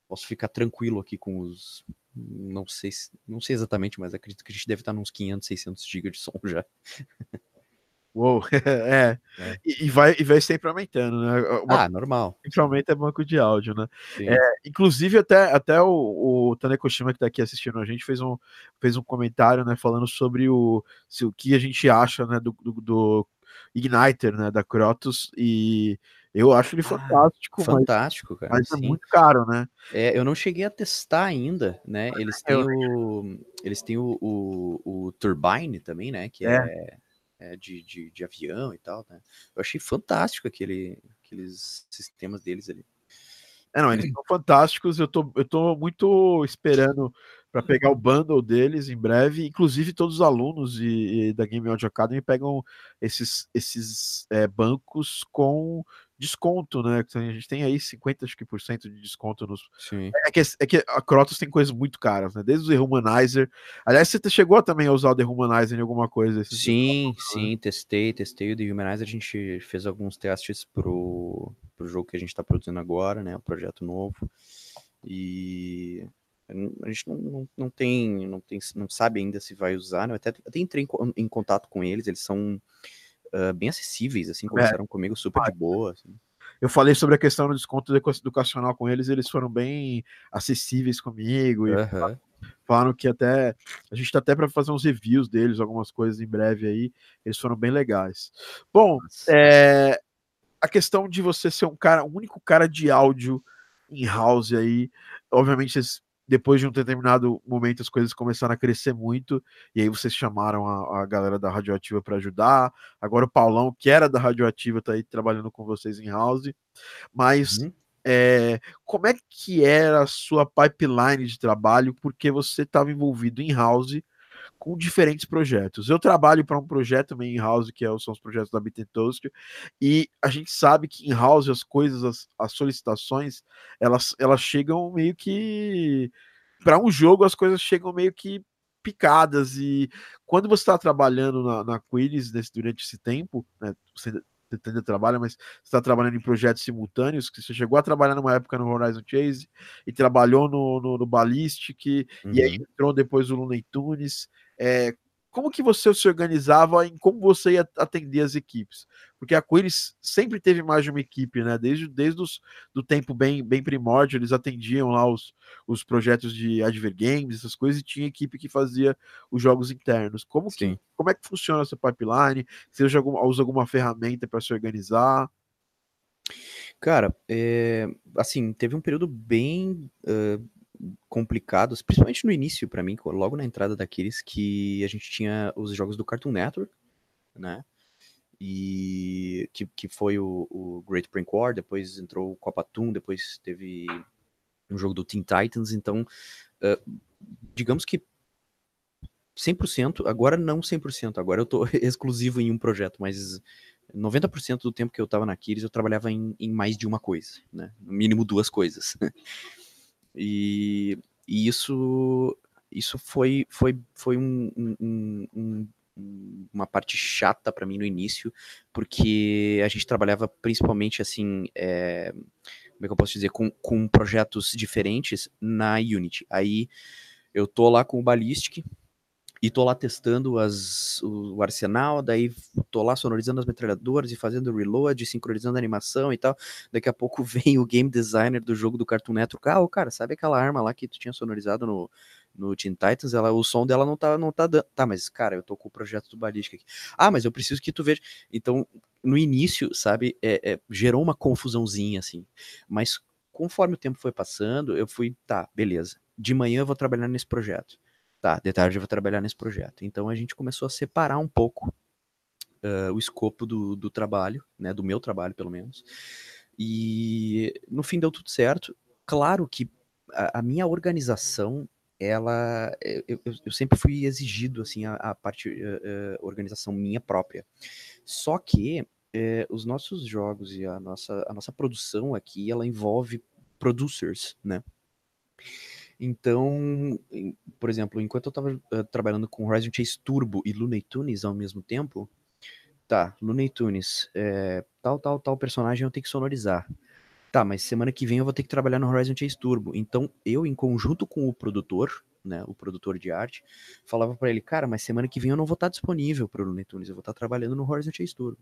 posso ficar tranquilo aqui com os não sei não sei exatamente, mas acredito que a gente deve estar nos 500, 600 GB de som já. <laughs> Uou, <laughs> é. é. E, e, vai, e vai sempre aumentando, né? Uma, ah, normal. Principalmente é banco de áudio, né? É, inclusive, até, até o, o Tanekoshima, que tá aqui assistindo a gente, fez um, fez um comentário, né? Falando sobre o, se, o que a gente acha, né? Do, do, do Igniter, né? Da Crotus. E Eu acho ele fantástico. Ah, fantástico, mas, cara. Mas é muito caro, né? É, eu não cheguei a testar ainda, né? Eles têm o. Eles têm o, o, o Turbine também, né? Que é, é, é de, de, de, avião e tal, né? Eu achei fantástico aquele, aqueles sistemas deles ali. É, não, eles são fantásticos. Eu tô, eu tô muito esperando para pegar o bundle deles em breve. Inclusive, todos os alunos e, e da Game Audio Academy pegam esses, esses é, bancos com desconto, né? A gente tem aí 50% acho que, por cento de desconto nos. Sim. É, que, é que a Crotos tem coisas muito caras, né? Desde o Dehumanizer. Aliás, você chegou também a usar o Dehumanizer em alguma coisa? Sim, sim, né? testei, testei o Dehumanizer. A gente fez alguns testes pro, pro jogo que a gente está produzindo agora, né? O projeto novo. E a gente não, não, não, tem, não tem, não sabe ainda se vai usar, né? Eu até, até entrei em, em contato com eles, eles são uh, bem acessíveis, assim, é. conversaram é. comigo super de boa. Assim. Eu falei sobre a questão do desconto educacional com eles, eles foram bem acessíveis comigo e uhum. falaram que até a gente tá até para fazer uns reviews deles, algumas coisas em breve aí, eles foram bem legais. Bom, é, a questão de você ser um cara, o único cara de áudio em house aí, obviamente vocês depois de um determinado momento as coisas começaram a crescer muito, e aí vocês chamaram a, a galera da Radioativa para ajudar. Agora o Paulão, que era da Radioativa, está aí trabalhando com vocês em house. Mas uhum. é, como é que era a sua pipeline de trabalho? Porque você estava envolvido em house com diferentes projetos. Eu trabalho para um projeto também em house, que é são os projetos da Bit Toast, e a gente sabe que em house as coisas, as, as solicitações, elas, elas chegam meio que para um jogo as coisas chegam meio que picadas e quando você está trabalhando na, na Quiris nesse, durante esse tempo, né, você ainda trabalha, mas está trabalhando em projetos simultâneos, que você chegou a trabalhar numa época no Horizon Chase e trabalhou no, no, no Ballistic, uhum. e aí uhum. entrou depois o Looney Tunes. É, como que você se organizava em como você ia atender as equipes? Porque a Quiris sempre teve mais de uma equipe, né? Desde, desde os, do tempo bem, bem primórdio, eles atendiam lá os, os projetos de Adver Games, essas coisas, e tinha equipe que fazia os jogos internos. Como, que, como é que funciona essa pipeline? Você usa alguma, usa alguma ferramenta para se organizar? Cara, é, assim, teve um período bem uh, complicados, principalmente no início para mim, logo na entrada daqueles que a gente tinha os jogos do Cartoon Network, né? E que, que foi o, o Great Prank War, depois entrou o Copa Toon, depois teve um jogo do Teen Titans, então uh, digamos que 100%, agora não 100%, agora eu tô <laughs> exclusivo em um projeto, mas 90% do tempo que eu tava na Kiris eu trabalhava em, em mais de uma coisa, né? No mínimo duas coisas. <laughs> E, e isso, isso foi, foi, foi um, um, um uma parte chata para mim no início, porque a gente trabalhava principalmente assim, é, como é que eu posso dizer, com, com projetos diferentes na Unity. Aí eu tô lá com o Ballistic, e tô lá testando as, o, arsenal, daí tô lá sonorizando as metralhadoras e fazendo reload, sincronizando a animação e tal. Daqui a pouco <laughs> vem o game designer do jogo do Cartoon Network. Ah, cara, sabe aquela arma lá que tu tinha sonorizado no, no Teen Titans? Ela, o som dela não tá, não tá dando. Tá, mas cara, eu tô com o projeto do Ballistic aqui. Ah, mas eu preciso que tu veja. Então, no início, sabe, é, é, gerou uma confusãozinha assim. Mas conforme o tempo foi passando, eu fui, tá, beleza. De manhã eu vou trabalhar nesse projeto tá, de tarde eu vou trabalhar nesse projeto. Então a gente começou a separar um pouco uh, o escopo do, do trabalho, né, do meu trabalho pelo menos. E no fim deu tudo certo. Claro que a, a minha organização, ela, eu, eu, eu, sempre fui exigido assim a, a parte uh, organização minha própria. Só que os nossos jogos e a nossa, a nossa produção aqui, ela envolve producers, né? Então, por exemplo, enquanto eu estava uh, eh, trabalhando com Horizon Chase Turbo e Looney Tunes ao mesmo tempo, tá, Looney Tunes, é, tal, tal, tal personagem eu tenho que sonorizar. Tá, mas semana que vem eu vou ter que trabalhar no Horizon Chase Turbo. Então, eu, em conjunto com o produtor, né, o produtor de arte, falava para ele, cara, mas semana que vem eu não vou estar disponível para o Looney Tunes, eu vou estar trabalhando no Horizon Chase Turbo.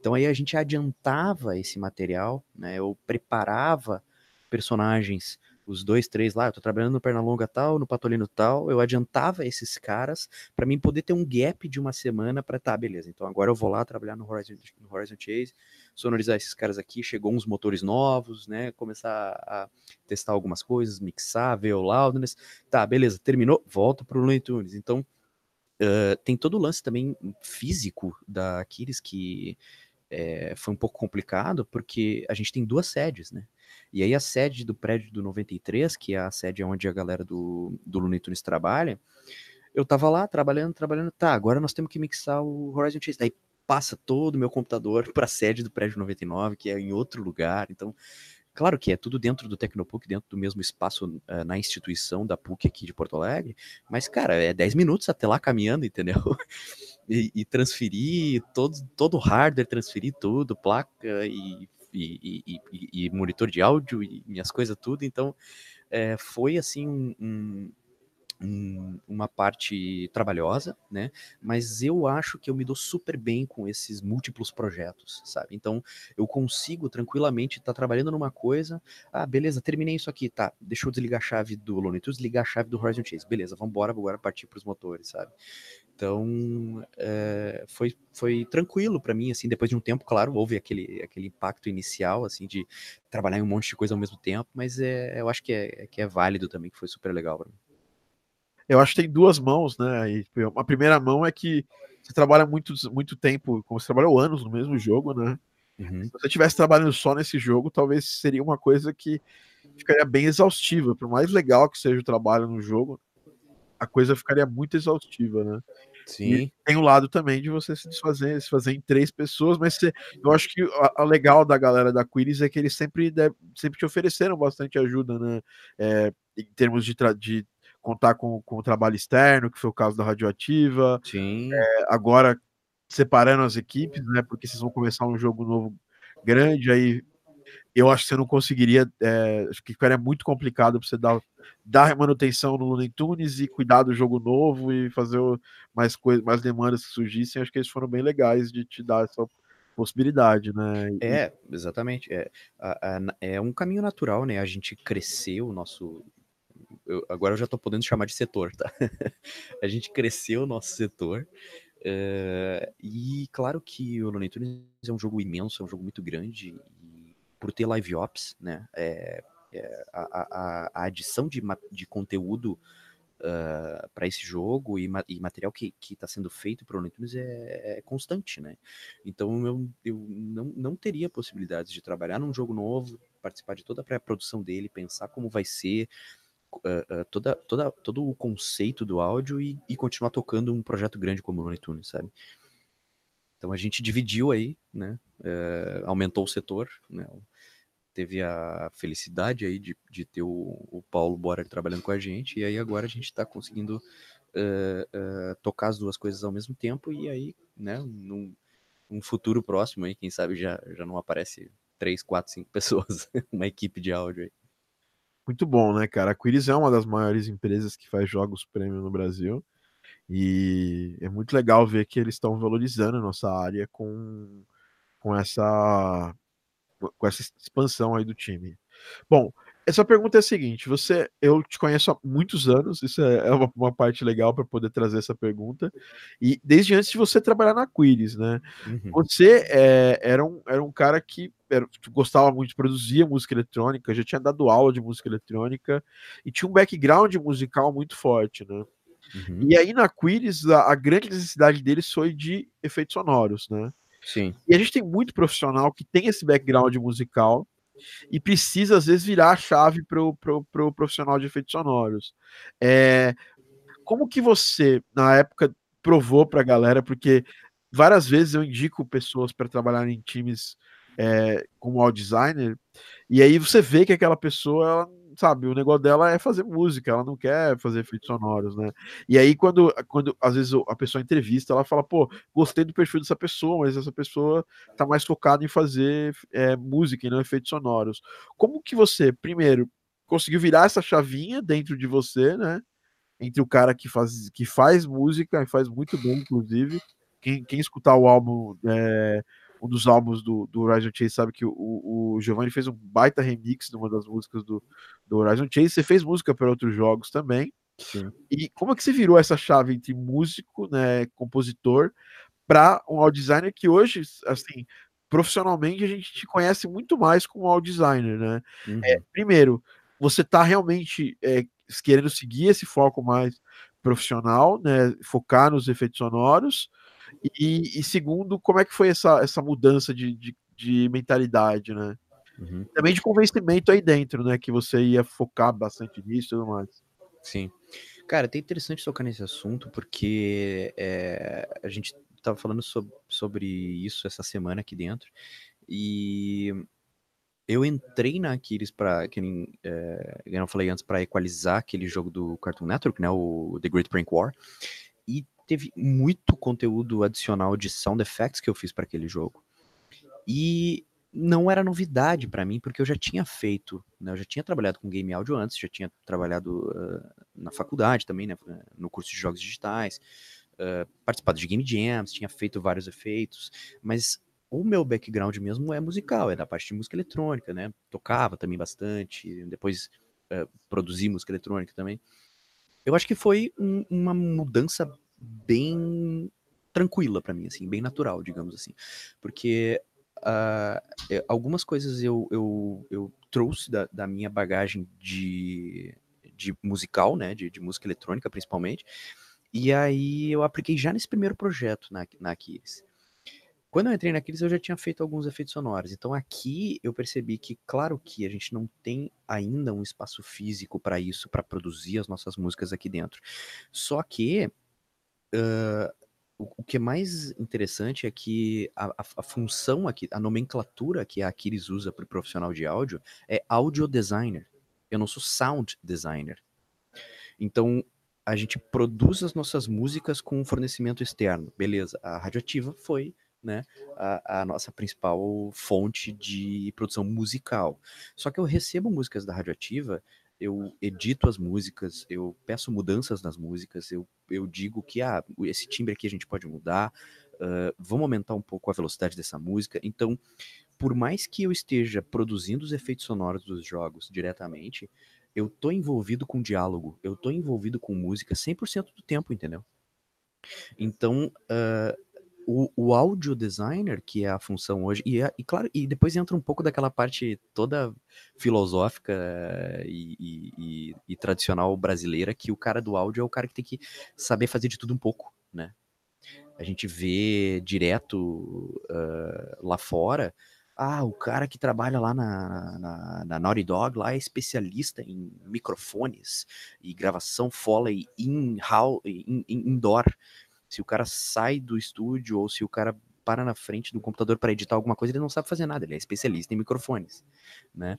Então aí a gente adiantava esse material, né, eu preparava personagens os dois, três lá, eu tô trabalhando no Pernalonga tal, no Patolino tal, eu adiantava esses caras para mim poder ter um gap de uma semana para tá, beleza. Então agora eu vou lá trabalhar no Horizon, no Horizon Chase, sonorizar esses caras aqui, chegou uns motores novos, né? Começar a testar algumas coisas, mixar, ver o loudness. Tá, beleza, terminou, volta pro Looney Tunes. Então, uh, tem todo o lance também físico da Aquiles que é, foi um pouco complicado, porque a gente tem duas sedes, né? E aí a sede do prédio do 93, que é a sede onde a galera do, do Looney trabalha, eu tava lá trabalhando, trabalhando, tá, agora nós temos que mixar o Horizon Chase. Daí passa todo o meu computador <laughs> para a sede do prédio 99, que é em outro lugar. Então, claro que é tudo dentro do Tecnopuc, dentro do mesmo espaço uh, na instituição da PUC aqui de Porto Alegre, mas, cara, é 10 minutos até lá caminhando, entendeu? <laughs> e, e transferir todo, todo o hardware, transferir tudo, placa e e, e, monitor de áudio e minhas coisas tudo. Então, é, foi assim um, um, uma parte trabalhosa, né? Mas eu acho que eu me dou super bem com esses múltiplos projetos, sabe? Então, eu consigo tranquilamente estar tá trabalhando numa coisa. Ah, beleza, terminei isso aqui, tá? Deixa eu desligar a chave do Tunes, desligar a chave do Horizon Chase. Beleza, vamos embora agora partir para os motores, sabe? Então, é, foi, foi tranquilo para mim, assim, depois de um tempo, claro, houve aquele, aquele impacto inicial, assim, de trabalhar em um monte de coisa ao mesmo tempo, mas é, eu acho que é, que é válido também, que foi super legal para mim. Eu acho que tem duas mãos, né? E a primeira mão é que você trabalha muito, muito tempo, como você trabalhou anos no mesmo jogo, né? Uhum. Se você estivesse trabalhando só nesse jogo, talvez seria uma coisa que ficaria bem exaustiva. Por mais legal que seja o trabalho no jogo, a coisa ficaria muito exaustiva, né? Sim. E tem o lado também de você se desfazer, se fazer em três pessoas, mas você, eu acho que a, a, legal da galera da Quiris é que eles sempre, sempre te ofereceram bastante ajuda, né? É, em termos de, de contar com, com o trabalho externo, que foi o caso da Radioativa. Sim. É, agora separando as equipes, né? Porque vocês vão começar um jogo novo grande, aí eu acho que você não conseguiria, é, acho que ficaria muito complicado para você dar, dar manutenção no Looney Tunes e cuidar do jogo novo e fazer mais coisas, mais demandas que surgissem. Acho que eles foram bem legais de te dar essa possibilidade, né? É, exatamente. É, é um caminho natural, né? A gente cresceu o nosso. Eu, agora eu já estou podendo chamar de setor, tá? <laughs> a gente cresceu o nosso setor. É, e claro que o Looney Tunes é um jogo imenso, é um jogo muito grande por ter live ops, né? É, é, a, a, a, adição de, de conteúdo uh, para esse jogo e, ma e material que está sendo feito para o Netunes é, é, constante, né? Então eu, eu não, não teria possibilidades de trabalhar num jogo novo, participar de toda a pré-produção dele, pensar como vai ser. Uh, uh, toda, toda, todo o conceito do áudio e, e continuar tocando um projeto grande como o Looney Tunes, sabe? Então a gente dividiu aí, né? É, aumentou o setor, né? Teve a felicidade aí de, de ter o, o Paulo Bora trabalhando com a gente, e aí agora a gente está conseguindo tocar as duas coisas ao mesmo tempo, e aí, né, num, num futuro próximo aí, quem sabe já, já não aparece três, quatro, cinco <laughs> pessoas, uma equipe de áudio aí. Muito bom, né, cara? A Quiris é uma das maiores empresas que faz jogos premium no Brasil. E é muito legal ver que eles estão valorizando a nossa área com, com essa com essa expansão aí do time. Bom, essa pergunta é a seguinte: você, eu te conheço há muitos anos, isso é, é uma, uma parte legal para poder trazer essa pergunta. E desde antes de você trabalhar na Quiris, né? Uhum. Você é, era, um, era um cara que gostava muito, produzia música eletrônica, já tinha dado aula de música eletrônica e tinha um background musical muito forte, né? Uhum. E aí na Quiris, a, a, grande necessidade deles foi de efeitos sonoros, né? Sim. E a gente tem muito profissional que tem esse background musical e precisa, às vezes, virar a chave para o pro, pro profissional de efeitos sonoros. É, como que você, na época, provou para a galera, porque várias vezes eu indico pessoas para trabalhar em times é, como audio designer, e aí você vê que aquela pessoa ela sabe, o negócio dela é fazer música, ela não quer fazer efeitos sonoros, né? E aí, quando, quando às vezes a pessoa entrevista, ela fala, pô, gostei do perfil dessa pessoa, mas essa pessoa tá mais focada em fazer é, música e não efeitos sonoros. Como que você, primeiro, conseguiu virar essa chavinha dentro de você, né? Entre o cara que faz, que faz música e faz muito bem, inclusive. Quem, quem escutar o álbum é, um dos álbuns do, do Horizon Chase sabe que o, o Giovanni fez um baita remix de uma das músicas do, do Horizon Chase. Você fez música para outros jogos também. Sim. E como é que você virou essa chave entre músico, né, compositor, para um audio designer que hoje, assim, profissionalmente a gente te conhece muito mais como audio designer, né? Uhum. É, primeiro, você está realmente é, querendo seguir esse foco mais profissional, né? Focar nos efeitos sonoros. E, e segundo, como é que foi essa, essa mudança de, de, de mentalidade, né? Uhum. Também de convencimento aí dentro, né? Que você ia focar bastante nisso e tudo mais. Sim. Cara, é interessante tocar nesse assunto, porque é, a gente estava falando sobre, sobre isso essa semana aqui dentro, e eu entrei na Aquiles para, que nem é, eu não falei antes, para equalizar aquele jogo do Cartoon Network, né, o The Great Prank War, teve muito conteúdo adicional de sound effects que eu fiz para aquele jogo. E não era novidade para mim, porque eu já tinha feito, né, eu já tinha trabalhado com game audio antes, já tinha trabalhado uh, na faculdade também, né, no curso de jogos digitais, uh, participado de game jams, tinha feito vários efeitos, mas o meu background mesmo é musical, é da parte de música eletrônica, né? Tocava também bastante, depois uh, produzi música eletrônica também. Eu acho que foi um, uma mudança bem tranquila para mim, assim, bem natural, digamos assim, porque uh, algumas coisas eu, eu, eu trouxe da, da minha bagagem de, de musical, né, de, de música eletrônica principalmente, e aí eu apliquei já nesse primeiro projeto na, na Aquiles. Quando eu entrei na Aquiles, eu já tinha feito alguns efeitos sonoros. Então aqui eu percebi que, claro que a gente não tem ainda um espaço físico para isso, para produzir as nossas músicas aqui dentro. Só que uh, o, o, que é mais interessante é que a, a, a, função aqui, a nomenclatura que a Aquiles usa para o profissional de áudio é audio designer. Eu não sou sound designer. Então, a gente produz as nossas músicas com um fornecimento externo. Beleza, a radioativa foi né, a, a, nossa principal fonte de produção musical. Só que eu recebo músicas da radioativa, eu edito as músicas, eu peço mudanças nas músicas, eu, eu digo que ah, esse timbre aqui a gente pode mudar, uh, vamos aumentar um pouco a velocidade dessa música. Então, por mais que eu esteja produzindo os efeitos sonoros dos jogos diretamente, eu tô envolvido com diálogo, eu tô envolvido com música 100% do tempo, entendeu? Então, uh, o, o audio designer, que é a função hoje, e, é, e, claro, e depois entra um pouco daquela parte toda filosófica e, e, e, tradicional brasileira, que o cara do áudio é o cara que tem que saber fazer de tudo um pouco, né? A gente vê direto uh, lá fora ah, o cara que trabalha lá na, na, na Naughty Dog lá é especialista em microfones e gravação Foley in, in, in, indoor. Se o cara sai do estúdio ou se o cara para na frente do computador para editar alguma coisa, ele não sabe fazer nada, ele é especialista em microfones, né?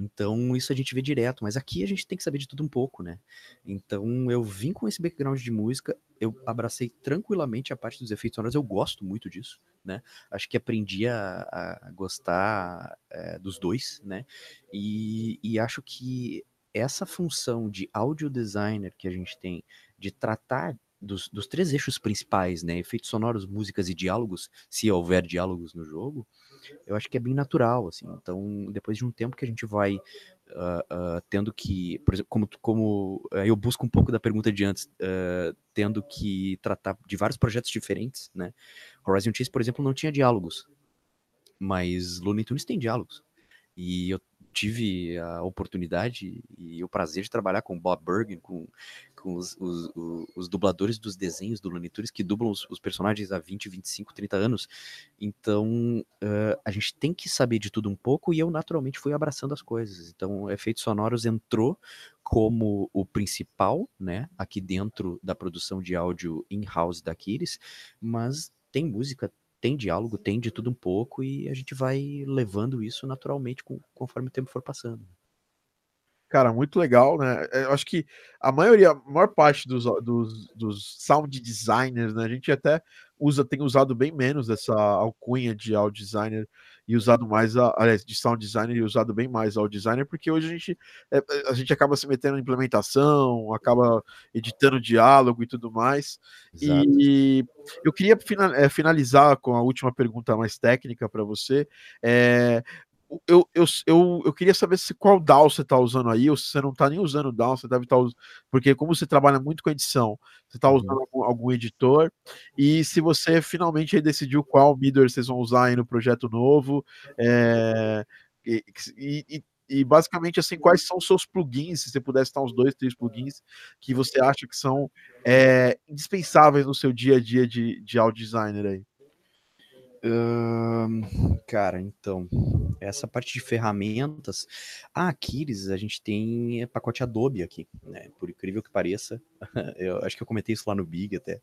Então, isso a gente vê direto, mas aqui a gente tem que saber de tudo um pouco, né? Então, eu vim com esse background de música, eu abracei tranquilamente a parte dos efeitos sonoros, eu gosto muito disso, né? Acho que aprendi a, a gostar é, dos dois, né? E, e acho que essa função de audio designer que a gente tem, de tratar dos, dos, três eixos principais, né? Efeitos sonoros, músicas e diálogos, se houver diálogos no jogo, eu acho que é bem natural, assim. Então, depois de um tempo que a gente vai uh, uh, tendo que, por exemplo, como, como uh, eu busco um pouco da pergunta de antes, tendo que tratar de vários projetos diferentes, né? Horizon Chase, por exemplo, não tinha diálogos, mas Looney Tunes tem diálogos. E eu tive a oportunidade e o prazer de trabalhar com Bob Bergen, com, com os, os, os, os dubladores dos desenhos do Looney Tunes, que dublam os, personagens há 20, 25, 30 anos. Então, uh, a gente tem que saber de tudo um pouco e eu naturalmente fui abraçando as coisas. Então, Efeitos Sonoros entrou como o principal, né, aqui dentro da produção de áudio in-house da Kiris, mas tem música, tem diálogo, tem de tudo um pouco e a gente vai levando isso naturalmente conforme o tempo for passando. Cara, muito legal, né? É, eu acho que a maioria, a maior parte dos, dos, dos sound designers, né? A gente até usa, tem usado bem menos essa alcunha de audio designer e usado mais, a, aliás, de sound designer e usado bem mais ao designer, porque hoje a gente, é, a gente acaba se metendo em implementação, acaba editando diálogo e tudo mais. Exato. E eu queria é, finalizar com a última pergunta mais técnica para você. É, eu, eu, eu, eu queria saber se qual DAW você está usando aí, ou se você não está nem usando DAW, você deve estar tá usando, porque como você trabalha muito com edição, você está usando uhum. algum, algum, editor, e se você finalmente decidiu qual middleware vocês vão usar aí no projeto novo, é, e, e, e, basicamente assim, quais são os seus plugins, se você pudesse estar uns dois, três plugins que você acha que são é, indispensáveis no seu dia a dia de, de audio designer aí cara, então, essa parte de ferramentas, a Aquiles, a gente tem pacote Adobe aqui, né? Por incrível que pareça, <laughs> eu acho que eu comentei isso lá no Big até.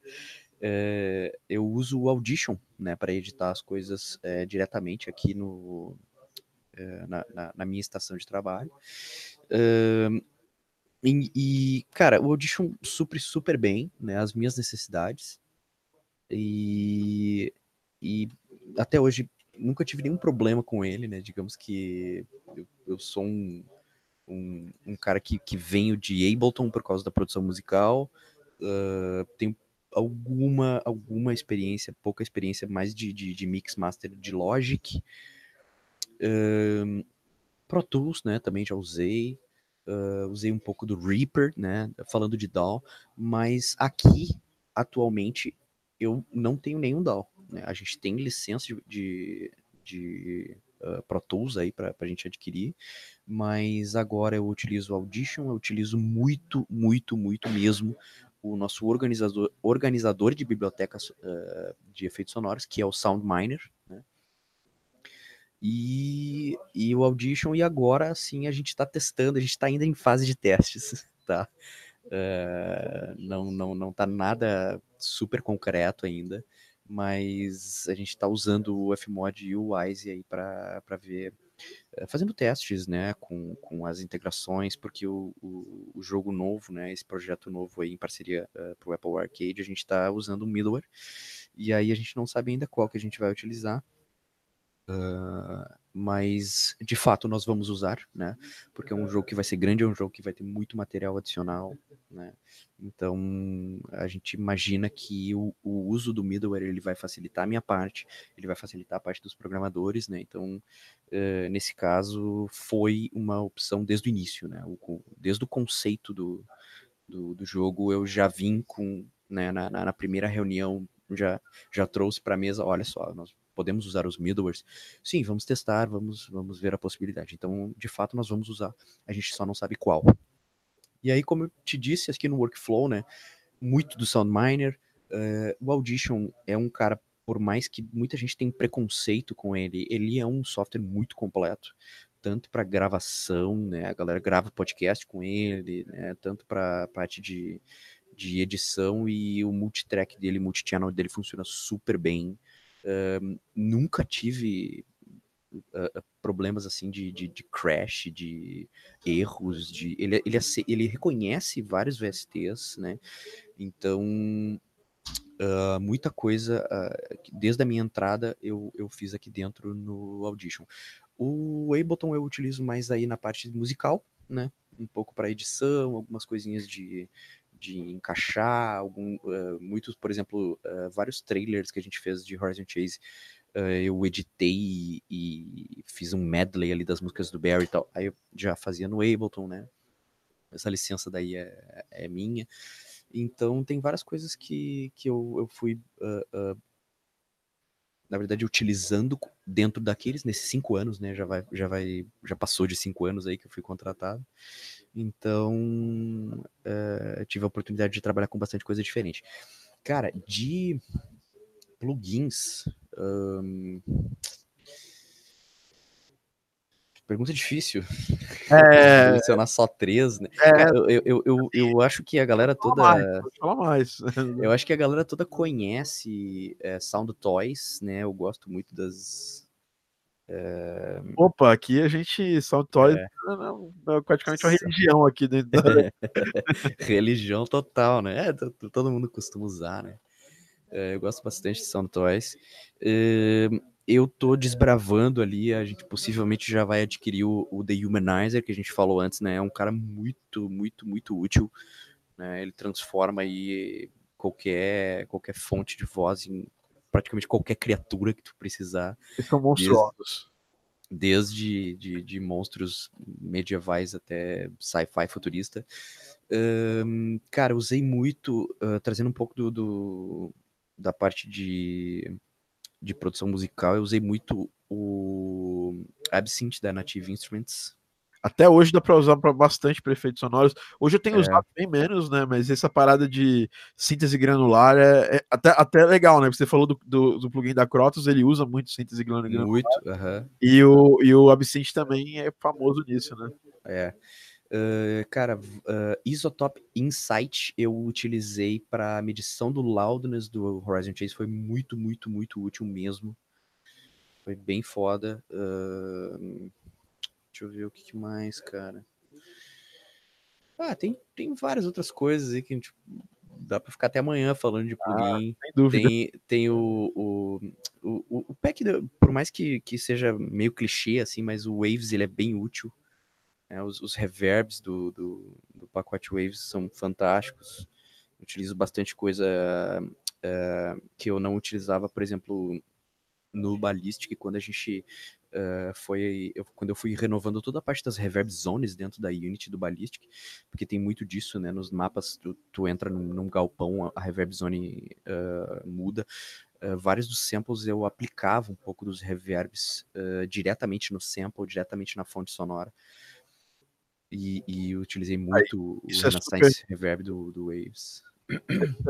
É, eu uso o Audition, né, para editar as coisas é, diretamente aqui no, é, na, na, na, minha estação de trabalho. E, e, cara, o Audition supre super bem, né, as minhas necessidades. E, e até hoje nunca tive nenhum problema com ele, né? Digamos que eu, eu sou um, um, um, cara que, que venho de Ableton por causa da produção musical, uh, tenho alguma alguma experiência, pouca experiência mais de, de, de mix master de Logic, uh, Pro Tools, né? Também já usei. Uh, usei um pouco do Reaper, né? Falando de DAW, mas aqui atualmente eu não tenho nenhum DAW. Né? A gente tem licença de, de, de uh, Pro Tools aí para a gente adquirir, mas agora eu utilizo Audition, eu utilizo muito, muito, muito mesmo o nosso organizador, organizador de bibliotecas uh, de efeitos sonoros, que é o SoundMiner, né? E, e o Audition, e agora sim a gente está testando, a gente está ainda em fase de testes, <laughs> tá? Uh, não, não, não tá nada super concreto ainda, mas a gente está usando o Fmod e o Wise aí para ver, eh, fazendo testes, né, com, com as integrações, porque o, o, o jogo novo, né, esse projeto novo aí em parceria uh, eh, para o Apple Arcade, a gente está usando o middleware, e aí a gente não sabe ainda qual que a gente vai utilizar, Uh, mas de fato nós vamos usar, né? Porque é um jogo que vai ser grande, é um jogo que vai ter muito material adicional, né? Então a gente imagina que o, o uso do middleware ele vai facilitar a minha parte, ele vai facilitar a parte dos programadores, né? Então uh, nesse caso foi uma opção desde o início, né? O, desde o conceito do, do, do, jogo eu já vim com, né? Na, na, na primeira reunião já já trouxe para a mesa, olha só, nós podemos usar os middlewares? Sim, vamos testar, vamos, vamos ver a possibilidade. Então, de fato, nós vamos usar. A gente só não sabe qual. E aí, como eu te disse aqui no workflow, né, muito do SoundMiner, uh, o Audition é um cara, por mais que muita gente tenha preconceito com ele, ele é um software muito completo tanto para gravação, né? A galera grava podcast com ele, né? Tanto para parte de, de edição e o multitrack dele, multichannel dele funciona super bem nunca tive uh, problemas assim de, de, de, crash, de erros, de ele, ele, ele reconhece vários VSTs, né? Então uh, muita coisa uh, desde a minha entrada eu, eu fiz aqui dentro no Audition. O Ableton eu utilizo mais aí na parte musical, né? Um pouco para edição, algumas coisinhas de, de encaixar algum, uh, muitos, por exemplo, uh, vários trailers que a gente fez de Horizon Chase, uh, eu editei e, e, fiz um medley ali das músicas do Barry e tal. Aí eu já fazia no Ableton, né? Essa licença daí é, é minha. Então tem várias coisas que, que eu, eu fui na verdade, utilizando dentro daqueles, nesses cinco anos, né? Já vai, já vai, já passou de cinco anos aí que eu fui contratado. Então, uh, tive a oportunidade de trabalhar com bastante coisa diferente. Cara, de plugins. Pergunta difícil. É... <laughs> Mencionar só três, né? É... Cara, eu, eu, eu, eu, acho que a galera toda. Fala mais. eu <laughs> acho que a galera toda conhece é, Sound Toys, né? Eu gosto muito das, é... Opa, aqui a gente saltou é. é praticamente uma religião aqui dentro da... <laughs> <laughs> religião total, né? É, todo mundo costuma usar, né? É, eu gosto bastante de Sound Toys. Eu tô desbravando ali, a gente possivelmente já vai adquirir o, o The Humanizer, que a gente falou antes, né? É um cara muito, muito, muito útil. Né? Ele transforma aí qualquer, qualquer fonte de voz em praticamente qualquer criatura que tu precisar. Eles são monstruosos. Desde, desde de, de monstros medievais até sci-fi futurista. Um, cara, usei muito, uh, trazendo um pouco do, do, da parte de de produção musical, eu usei muito o Absinthe da Native Instruments. Até hoje dá para usar para bastante para efeitos sonoros. Hoje eu tenho é. usado bem menos, né? Mas essa parada de síntese granular é, é até, até legal, né? Você falou do, do, do, plugin da Crotos, ele usa muito síntese granular. Muito, -huh. e, o, e o Absinthe também é famoso nisso, né? É. Uh, cara, uh, Isotope Insight eu utilizei para medição do loudness do Horizon Chase, foi muito, muito, muito útil mesmo. Foi bem foda. Uh, deixa eu ver o que mais, cara. Ah, tem, tem várias outras coisas aí que a gente dá para ficar até amanhã falando de plugin. Ah, sem dúvida. Tem, tem o, o, o, o pack, por mais que, que seja meio clichê, assim, mas o Waves ele é bem útil. É, os, os, reverbs do, do, do, pacote Waves são fantásticos. Utilizo bastante coisa uh, que eu não utilizava, por exemplo, no Ballistic, quando a gente uh, foi. Eu, quando eu fui renovando toda a parte das reverb zones dentro da Unity do Ballistic, porque tem muito disso, né? Nos mapas, tu, tu entra num, num, galpão, a reverb zone uh, muda. Uh, vários dos samples eu aplicava um pouco dos reverbs diretamente no sample, diretamente na fonte sonora. E, e utilizei muito Aí, o é Renaissance super... Reverb do, do Waves.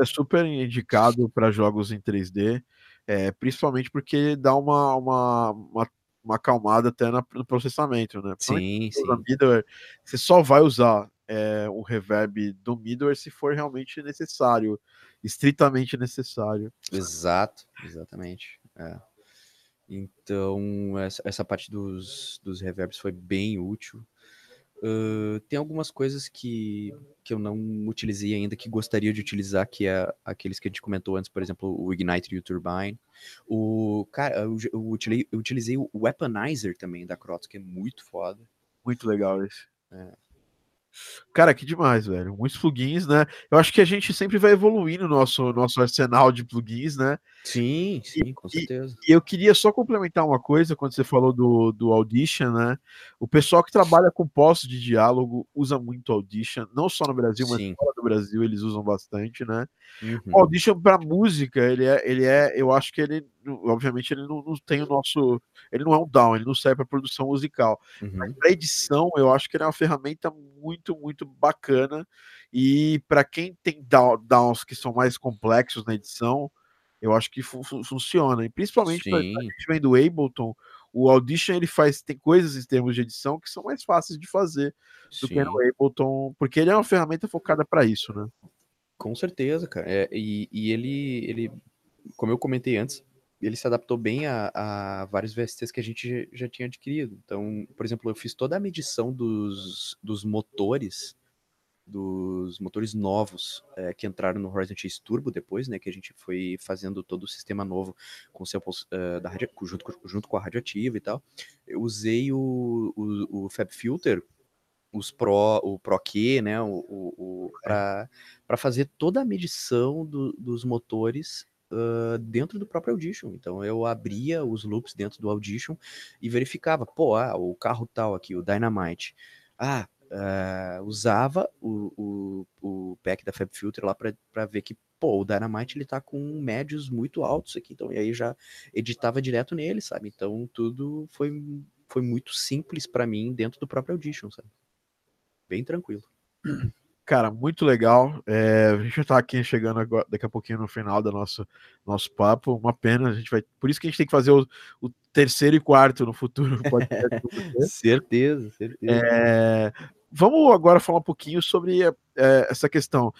É super indicado para jogos em 3D, é, principalmente porque dá uma, uma, uma, uma acalmada até na, no processamento, né? Sim, sim. Middleware, você só vai usar é, o reverb do middleware se for realmente necessário, estritamente necessário. Exato, exatamente. É. Então, essa, essa parte dos, dos reverbs foi bem útil. Uh, tem algumas coisas que, que eu não utilizei ainda que gostaria de utilizar, que é aqueles que a gente comentou antes, por exemplo, o Ignite e o Turbine. O, cara, eu, eu, utilizei, eu utilizei o Weaponizer também da Crotos, que é muito foda. Muito legal esse. É. Cara, que demais, velho. Muitos plugins, né? Eu acho que a gente sempre vai evoluindo no nosso, nosso arsenal de plugins, né? Sim, sim, com certeza. E, e, eu queria só complementar uma coisa quando você falou do, do Audition, né? O pessoal que trabalha com postos de diálogo usa muito Audition, não só no Brasil, mas fora do Brasil eles usam bastante, né? Uhum. O Audition para música, ele é, ele é, eu acho que ele obviamente ele não, não, tem o nosso, ele não é um down, ele não serve para produção musical. Uhum. Mas para edição, eu acho que ele é uma ferramenta muito, muito bacana. E para quem tem downs que são mais complexos na edição, eu acho que fu funciona. E principalmente para a gente vem do Ableton, o Audition ele faz tem coisas em termos de edição que são mais fáceis de fazer do Sim. que no Ableton, porque ele é uma ferramenta focada para isso, né? Com certeza, cara. É, e, e ele, ele, como eu comentei antes, ele se adaptou bem a, a, vários VSTs que a gente já tinha adquirido. Então, por exemplo, eu fiz toda a medição dos, dos motores, dos motores novos é, que entraram no Horizon Chase Turbo depois, né, que a gente foi fazendo todo o sistema novo com samples uh, da radio, junto, junto com a radioativa e tal. Eu usei o, o, o Fab Filter, os Pro, o ProQ, né, o, o, o para fazer toda a medição do, dos motores uh, dentro do próprio Audition. Então eu abria os loops dentro do Audition e verificava, pô, ah, o carro tal aqui, o Dynamite. Ah, uh, usava o, o, o pack da Fab Filter lá para ver que, pô, o Dynamite ele tá com médios muito altos aqui. Então, e aí já editava direto nele, sabe? Então tudo foi, foi muito simples para mim dentro do próprio Audition, sabe? Bem tranquilo. Cara, muito legal. É, a gente está aqui chegando agora, daqui a pouquinho no final do nosso, nosso papo. Uma pena, a gente vai. Por isso que a gente tem que fazer o, o terceiro e quarto no futuro. Pode <laughs> certeza, certeza. É, vamos agora falar um pouquinho sobre é, essa questão.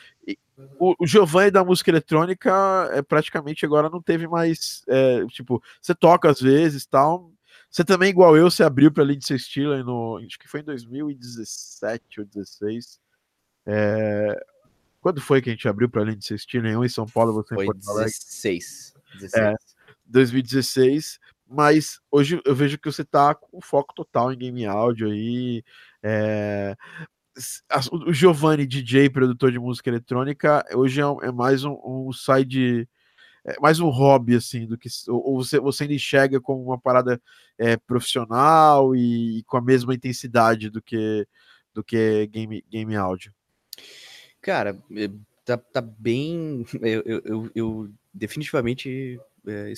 O, o Giovanni da música eletrônica é, praticamente agora não teve mais. É, tipo, você toca às vezes tal. Você também, igual eu, você abriu para Lindsay Steele no. Acho que foi em 2017 ou 2016 é... Quando foi que a gente abriu para além de assistir nenhum em São Paulo? Você foi em Porto Alegre? 16. 16. É, 2016. mas hoje eu vejo que você tá com foco total em game áudio aí. É, o Giovanni, DJ, produtor de música eletrônica, hoje é, é mais um, um side. É mais um hobby, assim, do que. Ou você, você ainda enxerga como uma parada é, profissional e, e, com a mesma intensidade do que, do que game, game áudio? Cara, é, tá, tá bem. <laughs> Eu, eu, eu definitivamente é,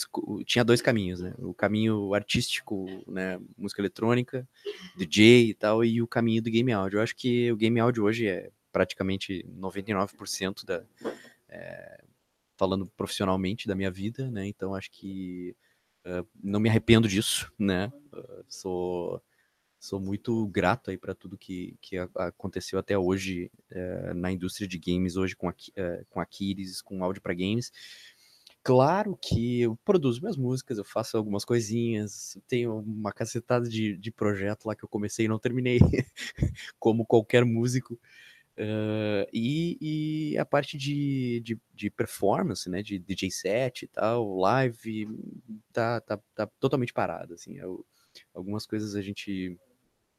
tinha dois caminhos, né? O caminho artístico, né? Música eletrônica, DJ e tal, e o caminho do game audio. Eu acho que o game audio hoje é praticamente 99% da. É, falando profissionalmente da minha vida, né? Então acho que uh, não me arrependo disso, né? Uh, sou sou muito grato aí para tudo que, que aconteceu até hoje uh, na indústria de games hoje com a, com a com áudio para games Claro que eu produzo minhas músicas, eu faço algumas coisinhas, tenho uma cacetada de, de projeto lá que eu comecei e não terminei, <laughs> como qualquer músico. Uh, e, e, a parte de, de, de, performance, né, de DJ set e tal, live, tá, tá, tá totalmente parado, assim. Eu, algumas coisas a gente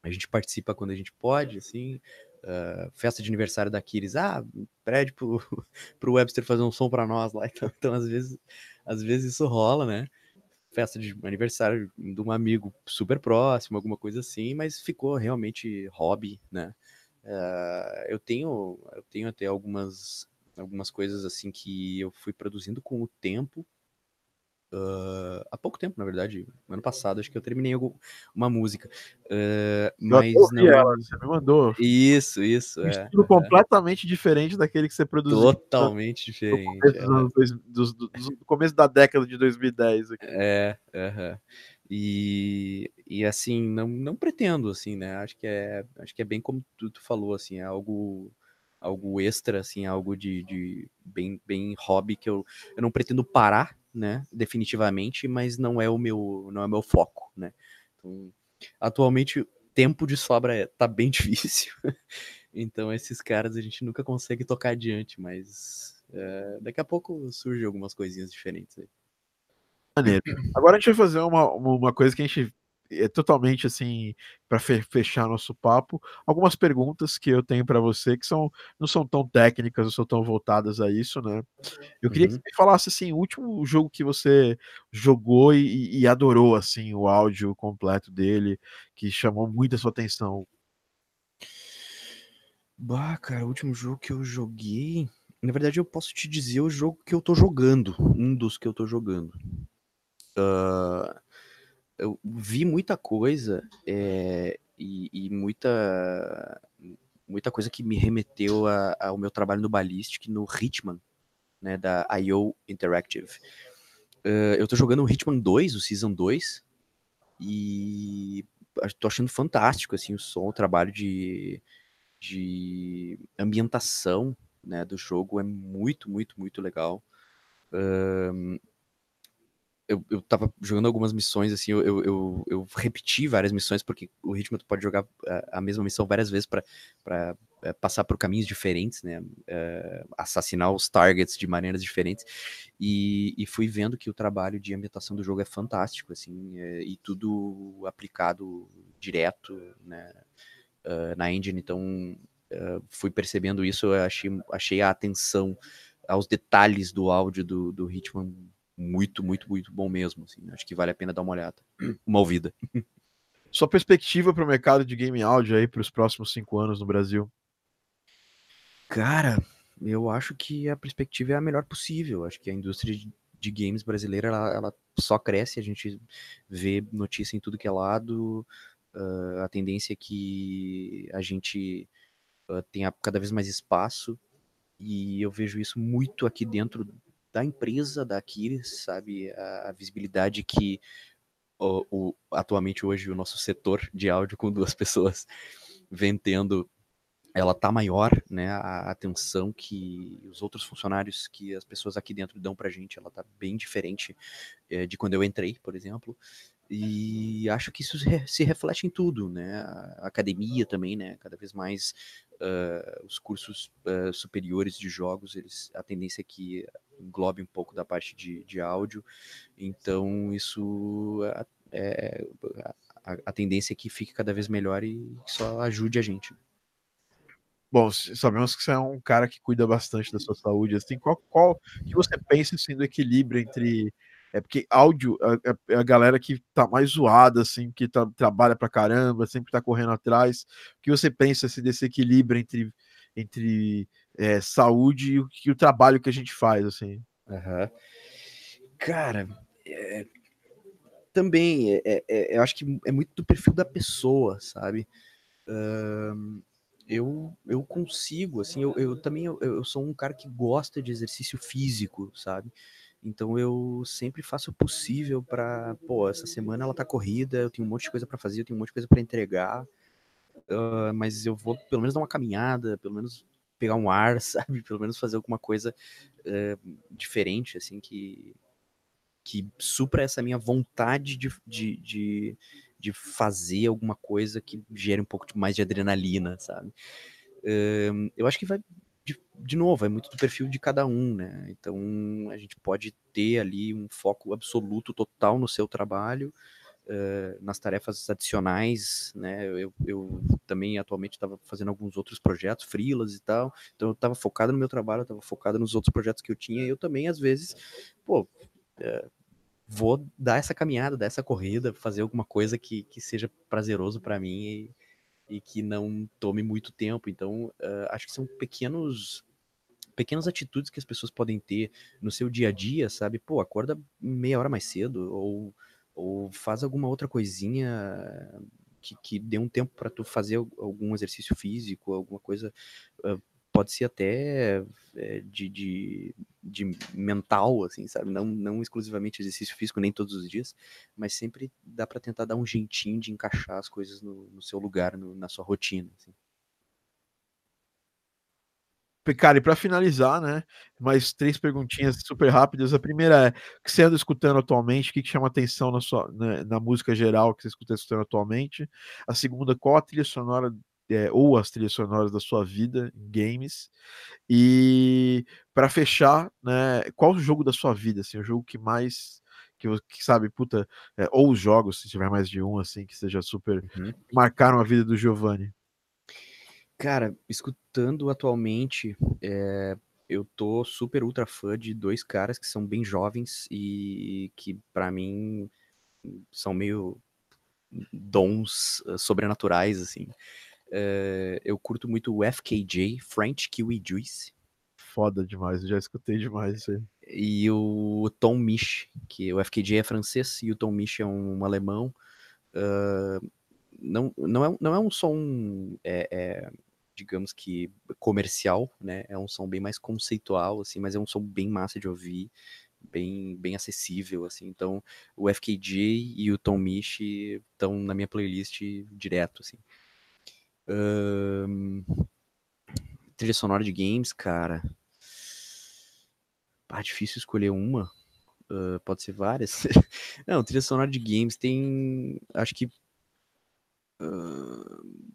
a gente participa quando a gente pode, assim, uh, festa de aniversário da Kiris, ah, pede pro, <laughs> pro Webster fazer um som para nós lá. <laughs> Então, então, às vezes, às vezes isso rola, né? Festa de aniversário de um amigo super próximo, alguma coisa assim, mas ficou realmente hobby, né? Uh, eu tenho, eu tenho até algumas, algumas coisas assim que eu fui produzindo com o tempo, Uh, há pouco tempo, na verdade, ano passado, acho que eu terminei uma música. Uh, mas não. Ela, você me mandou. Isso, isso. Um é, estilo é, completamente é. diferente daquele que você produziu. Totalmente diferente. No começo, é. do, do, do, começo da década de 2010. Aqui. É, e, e assim, não, não pretendo, assim, né? Acho que é, acho que é bem como tu, tu falou, assim, é algo algo extra, assim, algo de, de bem, bem hobby que eu, eu não pretendo parar né, definitivamente, mas não é o meu, não é o meu foco, né? Então, atualmente tempo de sobra é, tá bem <laughs> difícil. então esses caras a gente nunca consegue tocar adiante, mas é, daqui a pouco surgem algumas coisinhas diferentes aí. Agora a gente vai fazer uma, uma coisa que a gente é totalmente assim para fechar nosso papo algumas perguntas que eu tenho para você que são não são tão técnicas não são tão voltadas a isso né. Eu queria uhum. que você falasse assim o último jogo que você jogou e, e, adorou assim o áudio completo dele que chamou muito a sua atenção. Bah cara o último jogo que eu joguei na verdade eu posso te dizer o jogo que eu tô jogando um dos que eu tô jogando. Uh eu vi muita coisa é, e, e, muita muita coisa que me remeteu a, ao meu trabalho no Ballistic, no Hitman, né, da IO Interactive. Uh, eu tô jogando o Hitman 2, o Season 2, e tô achando fantástico, assim, o som, o trabalho de, de ambientação, né, do jogo é muito, muito, muito legal. Uh, eu, eu tava jogando algumas missões, assim, eu, eu, eu, repeti várias missões, porque o ritmo tu pode jogar a, a mesma missão várias vezes para é, passar por caminhos diferentes, né? É, assassinar os targets de maneiras diferentes. E, e, fui vendo que o trabalho de ambientação do jogo é fantástico, assim, é, e tudo aplicado direto, né? Uh, na engine, então uh, fui percebendo isso, achei, achei a atenção aos detalhes do áudio do, do Hitman muito, muito, muito bom mesmo. Assim. Acho que vale a pena dar uma olhada, <clears throat> uma ouvida. <laughs> Sua perspectiva para o mercado de game áudio aí para os próximos cinco anos no Brasil? Cara, eu acho que a perspectiva é a melhor possível. Acho que a indústria de games brasileira ela, ela só cresce. A gente vê notícia em tudo que é lado. Uh, a tendência é que a gente uh, tenha cada vez mais espaço e eu vejo isso muito aqui dentro da empresa, da Aquiles, sabe? A, a visibilidade que o, o, atualmente hoje o nosso setor de áudio com duas <laughs> pessoas vem tendo, ela tá maior, né? A atenção que os outros funcionários que as pessoas aqui dentro dão pra gente, ela tá bem diferente é, de quando eu entrei, por exemplo. E acho que isso se reflete em tudo, né? A academia também, né? Cada vez mais uh, os cursos uh, superiores de jogos, eles, a tendência é que englobe um pouco da parte de, de áudio, então isso é, a, a, tendência é que fique cada vez melhor e só ajude a gente. Bom, sabemos que você é um cara que cuida bastante da sua saúde. Assim, qual, qual que você pensa assim, do equilíbrio entre é porque áudio é, a, galera que tá mais zoada, assim, que tá, trabalha pra caramba, sempre tá correndo atrás. O que você pensa assim, desse equilíbrio entre, entre é, saúde e o, o, trabalho que a gente faz, assim? Uhum. Cara, é, também, é, é, é, eu acho que é muito do perfil da pessoa, sabe? Um, eu, eu consigo, assim, eu, eu também eu, eu, sou um cara que gosta de exercício físico, sabe? Então eu sempre faço o possível para, pô, essa semana ela tá corrida, eu tenho um monte de coisa para fazer, eu tenho um monte de coisa para entregar, uh, mas eu vou pelo menos dar uma caminhada, pelo menos pegar um ar, <laughs> sabe? Pelo menos fazer alguma coisa uh, diferente, assim, que, que supra essa minha vontade de, de, de, de, fazer alguma coisa que gere um pouco mais de adrenalina, sabe? Uh, eu acho que vai, de, de, novo, é muito do perfil de cada um, né? Então a gente pode ter ali um foco absoluto, total no seu trabalho, uh, nas tarefas adicionais, né? Eu, eu também atualmente estava fazendo alguns outros projetos, freelas e tal, então eu estava focado no meu trabalho, estava focado nos outros projetos que eu tinha, e eu também, às vezes, pô. Uh, vou dar essa caminhada, dar essa corrida, fazer alguma coisa que, que seja prazeroso para mim e, e, que não tome muito tempo. Então, uh, acho que são pequenos pequenas atitudes que as pessoas podem ter no seu dia a dia, sabe? Pô, acorda meia hora mais cedo ou, ou faz alguma outra coisinha que, que dê um tempo para tu fazer algum exercício físico, alguma coisa uh, pode ser até é, de, de, de, mental, assim, sabe? Não, não exclusivamente exercício físico, nem todos os dias, mas sempre dá para tentar dar um jeitinho de encaixar as coisas no, no seu lugar, no, na sua rotina. Assim. Cara, e para finalizar, né, mais três perguntinhas super rápidas. A primeira é: o que você anda escutando atualmente? O que, chama atenção na, sua, né, na música geral que você escuta escutando atualmente? A segunda, qual a trilha sonora é, ou as trilhas sonoras da sua vida em games. E para fechar, né, qual o jogo da sua vida, assim, o jogo que mais que, que sabe, puta, é, ou os jogos, se tiver mais de um, assim, que seja super uhum. marcaram a vida do Giovanni. Cara, escutando atualmente, é, eu tô super ultra fã de dois caras que são bem jovens e que para mim são meio dons sobrenaturais assim. Uh, eu curto muito o FKJ, French Kiwi Juice. Foda demais, eu já escutei demais isso aí. E o Tom Mich, que o FKJ é francês e o Tom Mich é um, um alemão. Uh, não, não, é, não é um som, é, é, digamos que comercial, né? É um som bem mais conceitual, assim, mas é um som bem massa de ouvir, bem, bem acessível, assim. Então, o FKJ e o Tom Mich estão na minha playlist direto, assim. Trilha sonora de games, cara. Ah, difícil escolher uma. Uh, pode ser várias. <laughs> Não, trilha sonora de games tem. Acho que. Uh...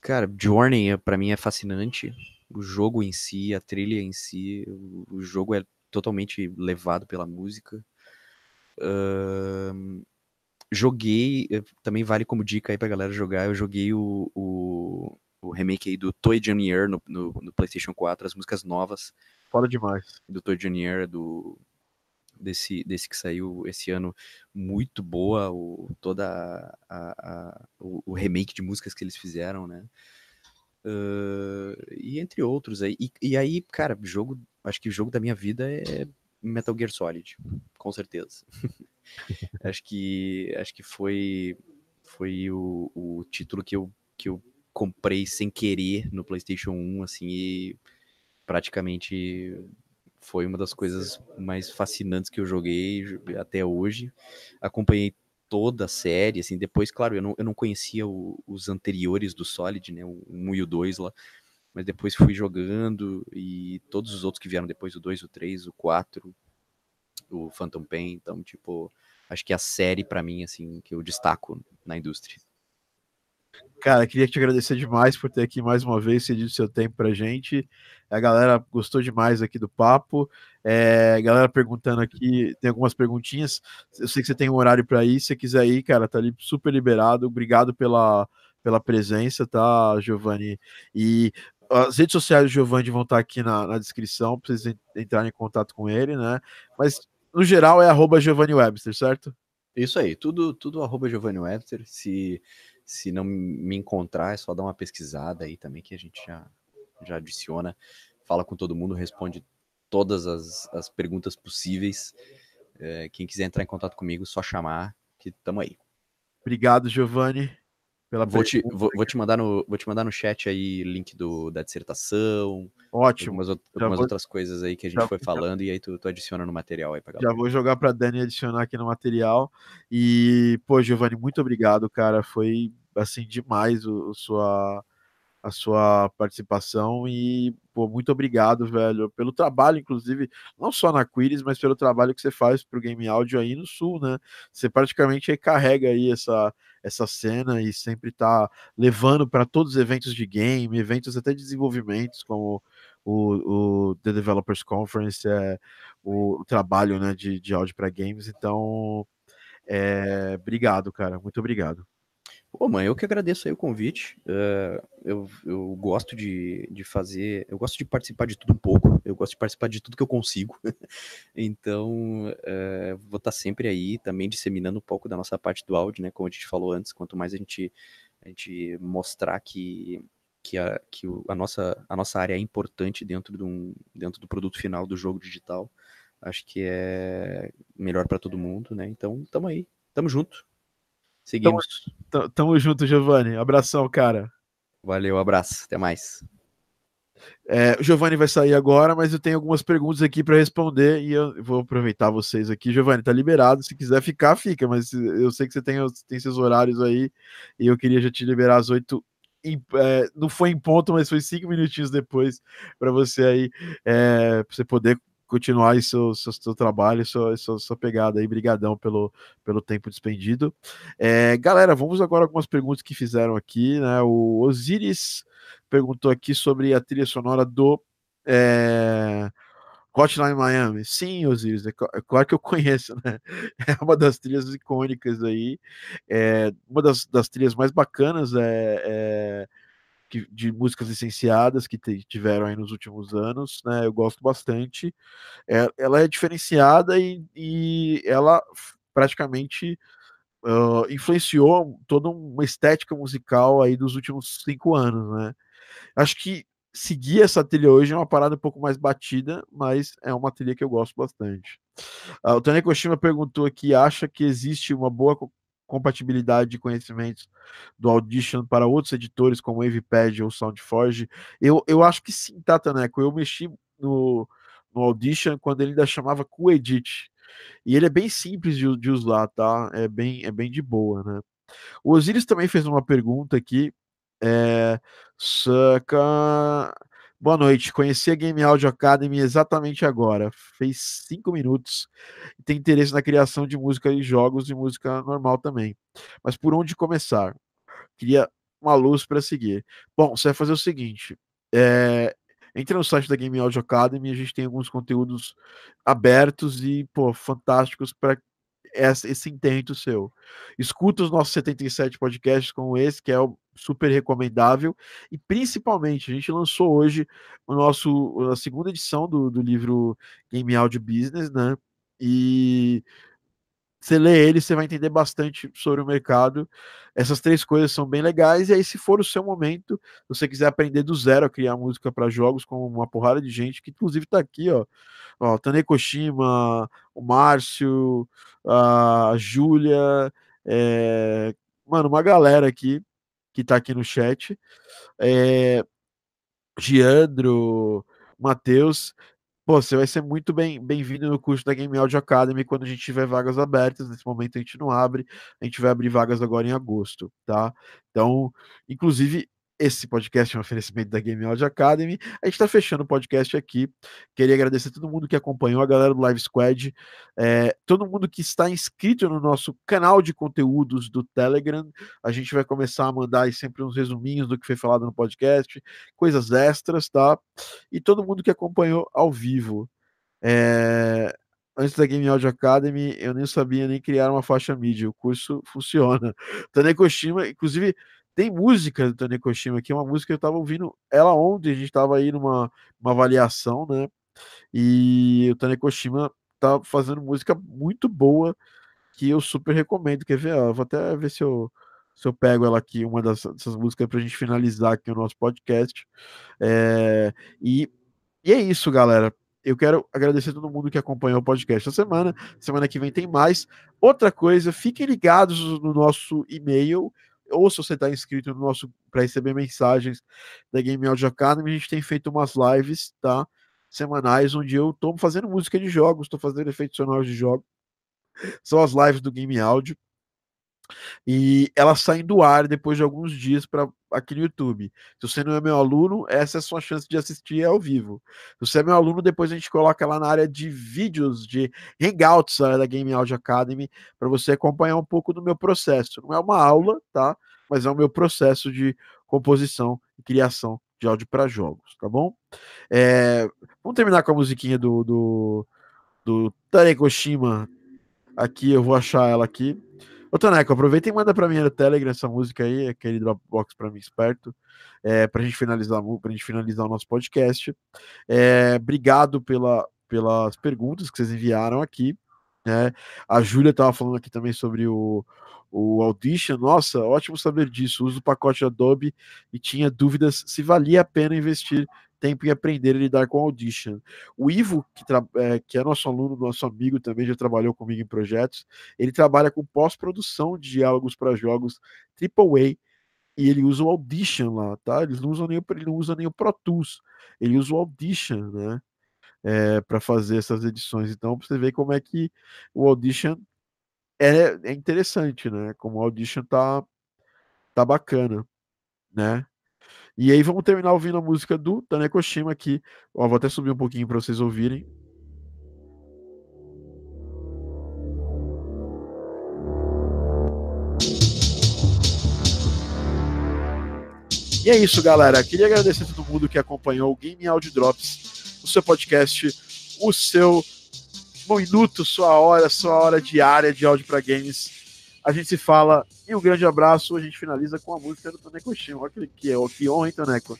Cara, Journey para mim é fascinante. O jogo em si, a trilha em si, o jogo é totalmente levado pela música. Uh, Joguei, eh, também vale como dica aí pra galera jogar, eu joguei o, o, o remake aí do Toy Junior no, no, no, PlayStation 4, as músicas novas. Foda demais. Do Toy Junior, do, desse, desse que saiu esse ano, muito boa, o, toda a, a, o, o, remake de músicas que eles fizeram, né? Uh, e entre outros aí. E, e aí, cara, jogo, acho que o jogo da minha vida é Metal Gear Solid, com certeza. <laughs> acho que acho que foi foi o, o título que eu, que eu comprei sem querer no PlayStation 1, assim, e praticamente foi uma das coisas mais fascinantes que eu joguei até hoje. Acompanhei toda a série, assim, depois, claro, eu não, eu não conhecia o, os anteriores do Solid, né, o 1 e o 2 lá, mas depois fui jogando e todos os outros que vieram depois, o 2, o 3, o 4, o Phantom Pain, então, tipo, acho que é a série para mim, assim, que eu destaco na indústria. Cara, queria te agradecer demais por ter aqui mais uma vez cedido seu tempo pra gente. A galera gostou demais aqui do papo. É, galera perguntando aqui, tem algumas perguntinhas. Eu sei que você tem um horário para ir. Se você quiser ir, cara, tá ali super liberado. Obrigado pela, pela presença, tá, Giovanni? E as redes sociais do Giovanni vão estar aqui na, na descrição para vocês entrarem em contato com ele, né? Mas no geral é arroba Giovanni Webster, certo? Isso aí, tudo, tudo arroba Giovanni Webster. Se se não me encontrar, é só dar uma pesquisada aí também, que a gente já, já adiciona. Fala com todo mundo, responde todas as, as perguntas possíveis. É, quem quiser entrar em contato comigo, só chamar, que tamo aí. Obrigado, Giovanni. Pela vou, te, vou, vou, te mandar no, vou te mandar no chat aí link do, da dissertação. Ótimo. Algumas, algumas vou, outras coisas aí que a gente foi falando já, e aí tu, tu, adiciona no material aí pra galera. Já vou jogar pra Dani adicionar aqui no material. E, pô, Giovanni, muito obrigado, cara. Foi, assim, demais o, o sua a sua participação e pô, muito obrigado, velho, pelo trabalho, inclusive, não só na Quiris, mas pelo trabalho que você faz para o Game Audio aí no Sul, né? Você praticamente carrega aí essa, essa cena e sempre está levando para todos os eventos de game, eventos até de desenvolvimentos, como o, o The Developers Conference, é, o, o trabalho né, de, de áudio para games. Então, é, obrigado, cara, muito obrigado. Pô, mãe, eu que agradeço aí o convite. Uh, eu, eu gosto de, de fazer, eu gosto de participar de tudo um pouco, eu gosto de participar de tudo que eu consigo. <laughs> então, uh, vou estar sempre aí também disseminando um pouco da nossa parte do áudio, né? Como a gente falou antes, quanto mais a gente, a gente mostrar que, que, a, que a, nossa, a nossa área é importante dentro, de um, dentro do produto final do jogo digital, acho que é melhor para todo mundo, né? Então, tamo aí, tamo junto. Seguimos. Tamo, tamo junto, Giovanni. Abração, cara. Valeu, abraço. Até mais. É, o Giovanni vai sair agora, mas eu tenho algumas perguntas aqui para responder e eu vou aproveitar vocês aqui. Giovanni, tá liberado. Se quiser ficar, fica, mas eu sei que você tem, tem seus horários aí e eu queria já te liberar às oito. É, não foi em ponto, mas foi cinco minutinhos depois para você aí, é, pra você poder continuar aí seu, seu, seu trabalho, sua, sua, sua, pegada aí. Brigadão pelo, pelo tempo despendido. É, galera, vamos agora algumas perguntas que fizeram aqui, né? O Osiris perguntou aqui sobre a trilha sonora do é, Hotline Miami. Sim, Osiris, é, é, claro que eu <laughs> conheço, né? É uma das trilhas icônicas aí. É, uma das, das trilhas mais bacanas é, é de músicas licenciadas que tiveram aí nos últimos anos, né? Eu gosto bastante. É, ela é diferenciada e, e ela praticamente uh, influenciou toda uma estética musical aí dos últimos cinco anos, né? Acho que seguir essa trilha hoje é uma parada um pouco mais batida, mas é uma trilha que eu gosto bastante. Uh, o Tony Koshima perguntou aqui: acha que existe uma boa compatibilidade de conhecimentos do Audition para outros editores como Wavepad ou SoundForge? Eu, eu acho que sim, tá, Taneco? Eu mexi no, no Audition quando ele ainda chamava QEdit. E ele é bem simples de, de usar, tá? É bem, é bem de boa, né? O Osiris também fez uma pergunta aqui. É, saca. Boa noite. Conheci a Game Audio Academy exatamente agora. Fez cinco minutos. Tem interesse na criação de música e jogos e música normal também. Mas por onde começar? Queria uma luz para seguir. Bom, você vai fazer o seguinte: é, entra no site da Game Audio Academy, a gente tem alguns conteúdos abertos e pô, fantásticos para esse intento seu. Escuta os nossos 77 podcasts como esse, que é super recomendável, e principalmente, a gente lançou hoje o nosso, a segunda edição do, do livro Game Audio Business, né? E você lê ele, você vai entender bastante sobre o mercado. Essas três coisas são bem legais. E aí, se for o seu momento, se você quiser aprender do zero a criar música para jogos, com uma porrada de gente, que inclusive está aqui, ó. ó Tane Koshima, o Márcio, a Júlia, é... mano, uma galera aqui que está aqui no chat. É... Giandro, Matheus, Pô, você vai ser muito bem-vindo bem no curso da Game Audio Academy quando a gente tiver vagas abertas. Nesse momento a gente não abre, a gente vai abrir vagas agora em agosto, tá? Então, inclusive, esse podcast é um oferecimento da Game Audio Academy. A gente está fechando o podcast aqui. Queria agradecer a todo mundo que acompanhou, a galera do Live Squad, é, todo mundo que está inscrito no nosso canal de conteúdos do Telegram. A gente vai começar a mandar sempre uns resuminhos do que foi falado no podcast, coisas extras, tá? E todo mundo que acompanhou ao vivo. É, antes da Game Audio Academy, eu nem sabia nem criar uma faixa mídia. O curso funciona. Tanekoshima, inclusive, tem música do Tanekoshima aqui, uma música que eu tava ouvindo ela ontem, a gente tava aí numa uma avaliação, né? E o Tanekoshima tá fazendo música muito boa que eu super recomendo. Quer ver? Eu vou até ver se eu, se eu pego ela aqui, uma das, dessas músicas, pra gente finalizar aqui o nosso podcast. É, e, e é isso, galera. Eu quero agradecer a todo mundo que acompanhou o podcast essa semana. Semana que vem tem mais. Outra coisa, fiquem ligados no nosso e-mail ou se você está inscrito no nosso para receber mensagens da Game Audio Academy, a gente tem feito umas lives, tá? Semanais, onde eu estou fazendo música de jogos, estou fazendo efeitos sonoros de jogos. São as lives do Game Audio. E elas saem do ar depois de alguns dias para aqui no YouTube. Se você não é meu aluno, essa é a sua chance de assistir ao vivo. Se você é meu aluno, depois a gente coloca lá na área de vídeos, de Hangouts da Game Audio Academy, para você acompanhar um pouco do meu processo. Não é uma aula, tá? Mas é o meu processo de composição e criação de áudio para jogos, tá bom? É... Vamos terminar com a musiquinha do, do, do Tarekoshima. Aqui, eu vou achar ela aqui. Ô, Toneco, aproveita e manda para mim no Telegram essa música aí, aquele Dropbox para mim esperto, é, para a gente finalizar, pra gente finalizar o nosso podcast. É, obrigado pela, pelas perguntas que vocês enviaram aqui. Né? A Júlia estava falando aqui também sobre o, o Audition. Nossa, ótimo saber disso. Uso o pacote Adobe e tinha dúvidas se valia a pena investir tempo em aprender a lidar com Audition. O Ivo, que, é, que, é, nosso aluno, nosso amigo também, já trabalhou comigo em projetos, ele trabalha com pós-produção de diálogos para jogos AAA e ele usa o Audition lá, tá? Ele não usa nem, ele não usa nem o Pro Tools, ele usa o Audition, né? É, para fazer essas edições. Então, você vê como é que o Audition é, é interessante, né? Como o Audition tá, tá bacana, né? E aí vamos terminar ouvindo a música do Tanekoshima aqui. Ó, vou até subir um pouquinho para vocês ouvirem. E é isso, galera. Queria agradecer a todo mundo que acompanhou o Game Audio Drops, o seu podcast, o seu minuto, sua hora, sua hora diária de áudio para games. A gente se fala e um grande abraço. A gente finaliza com a música do Taneco Shin. Olha que, que, que honra, hein, Taneco?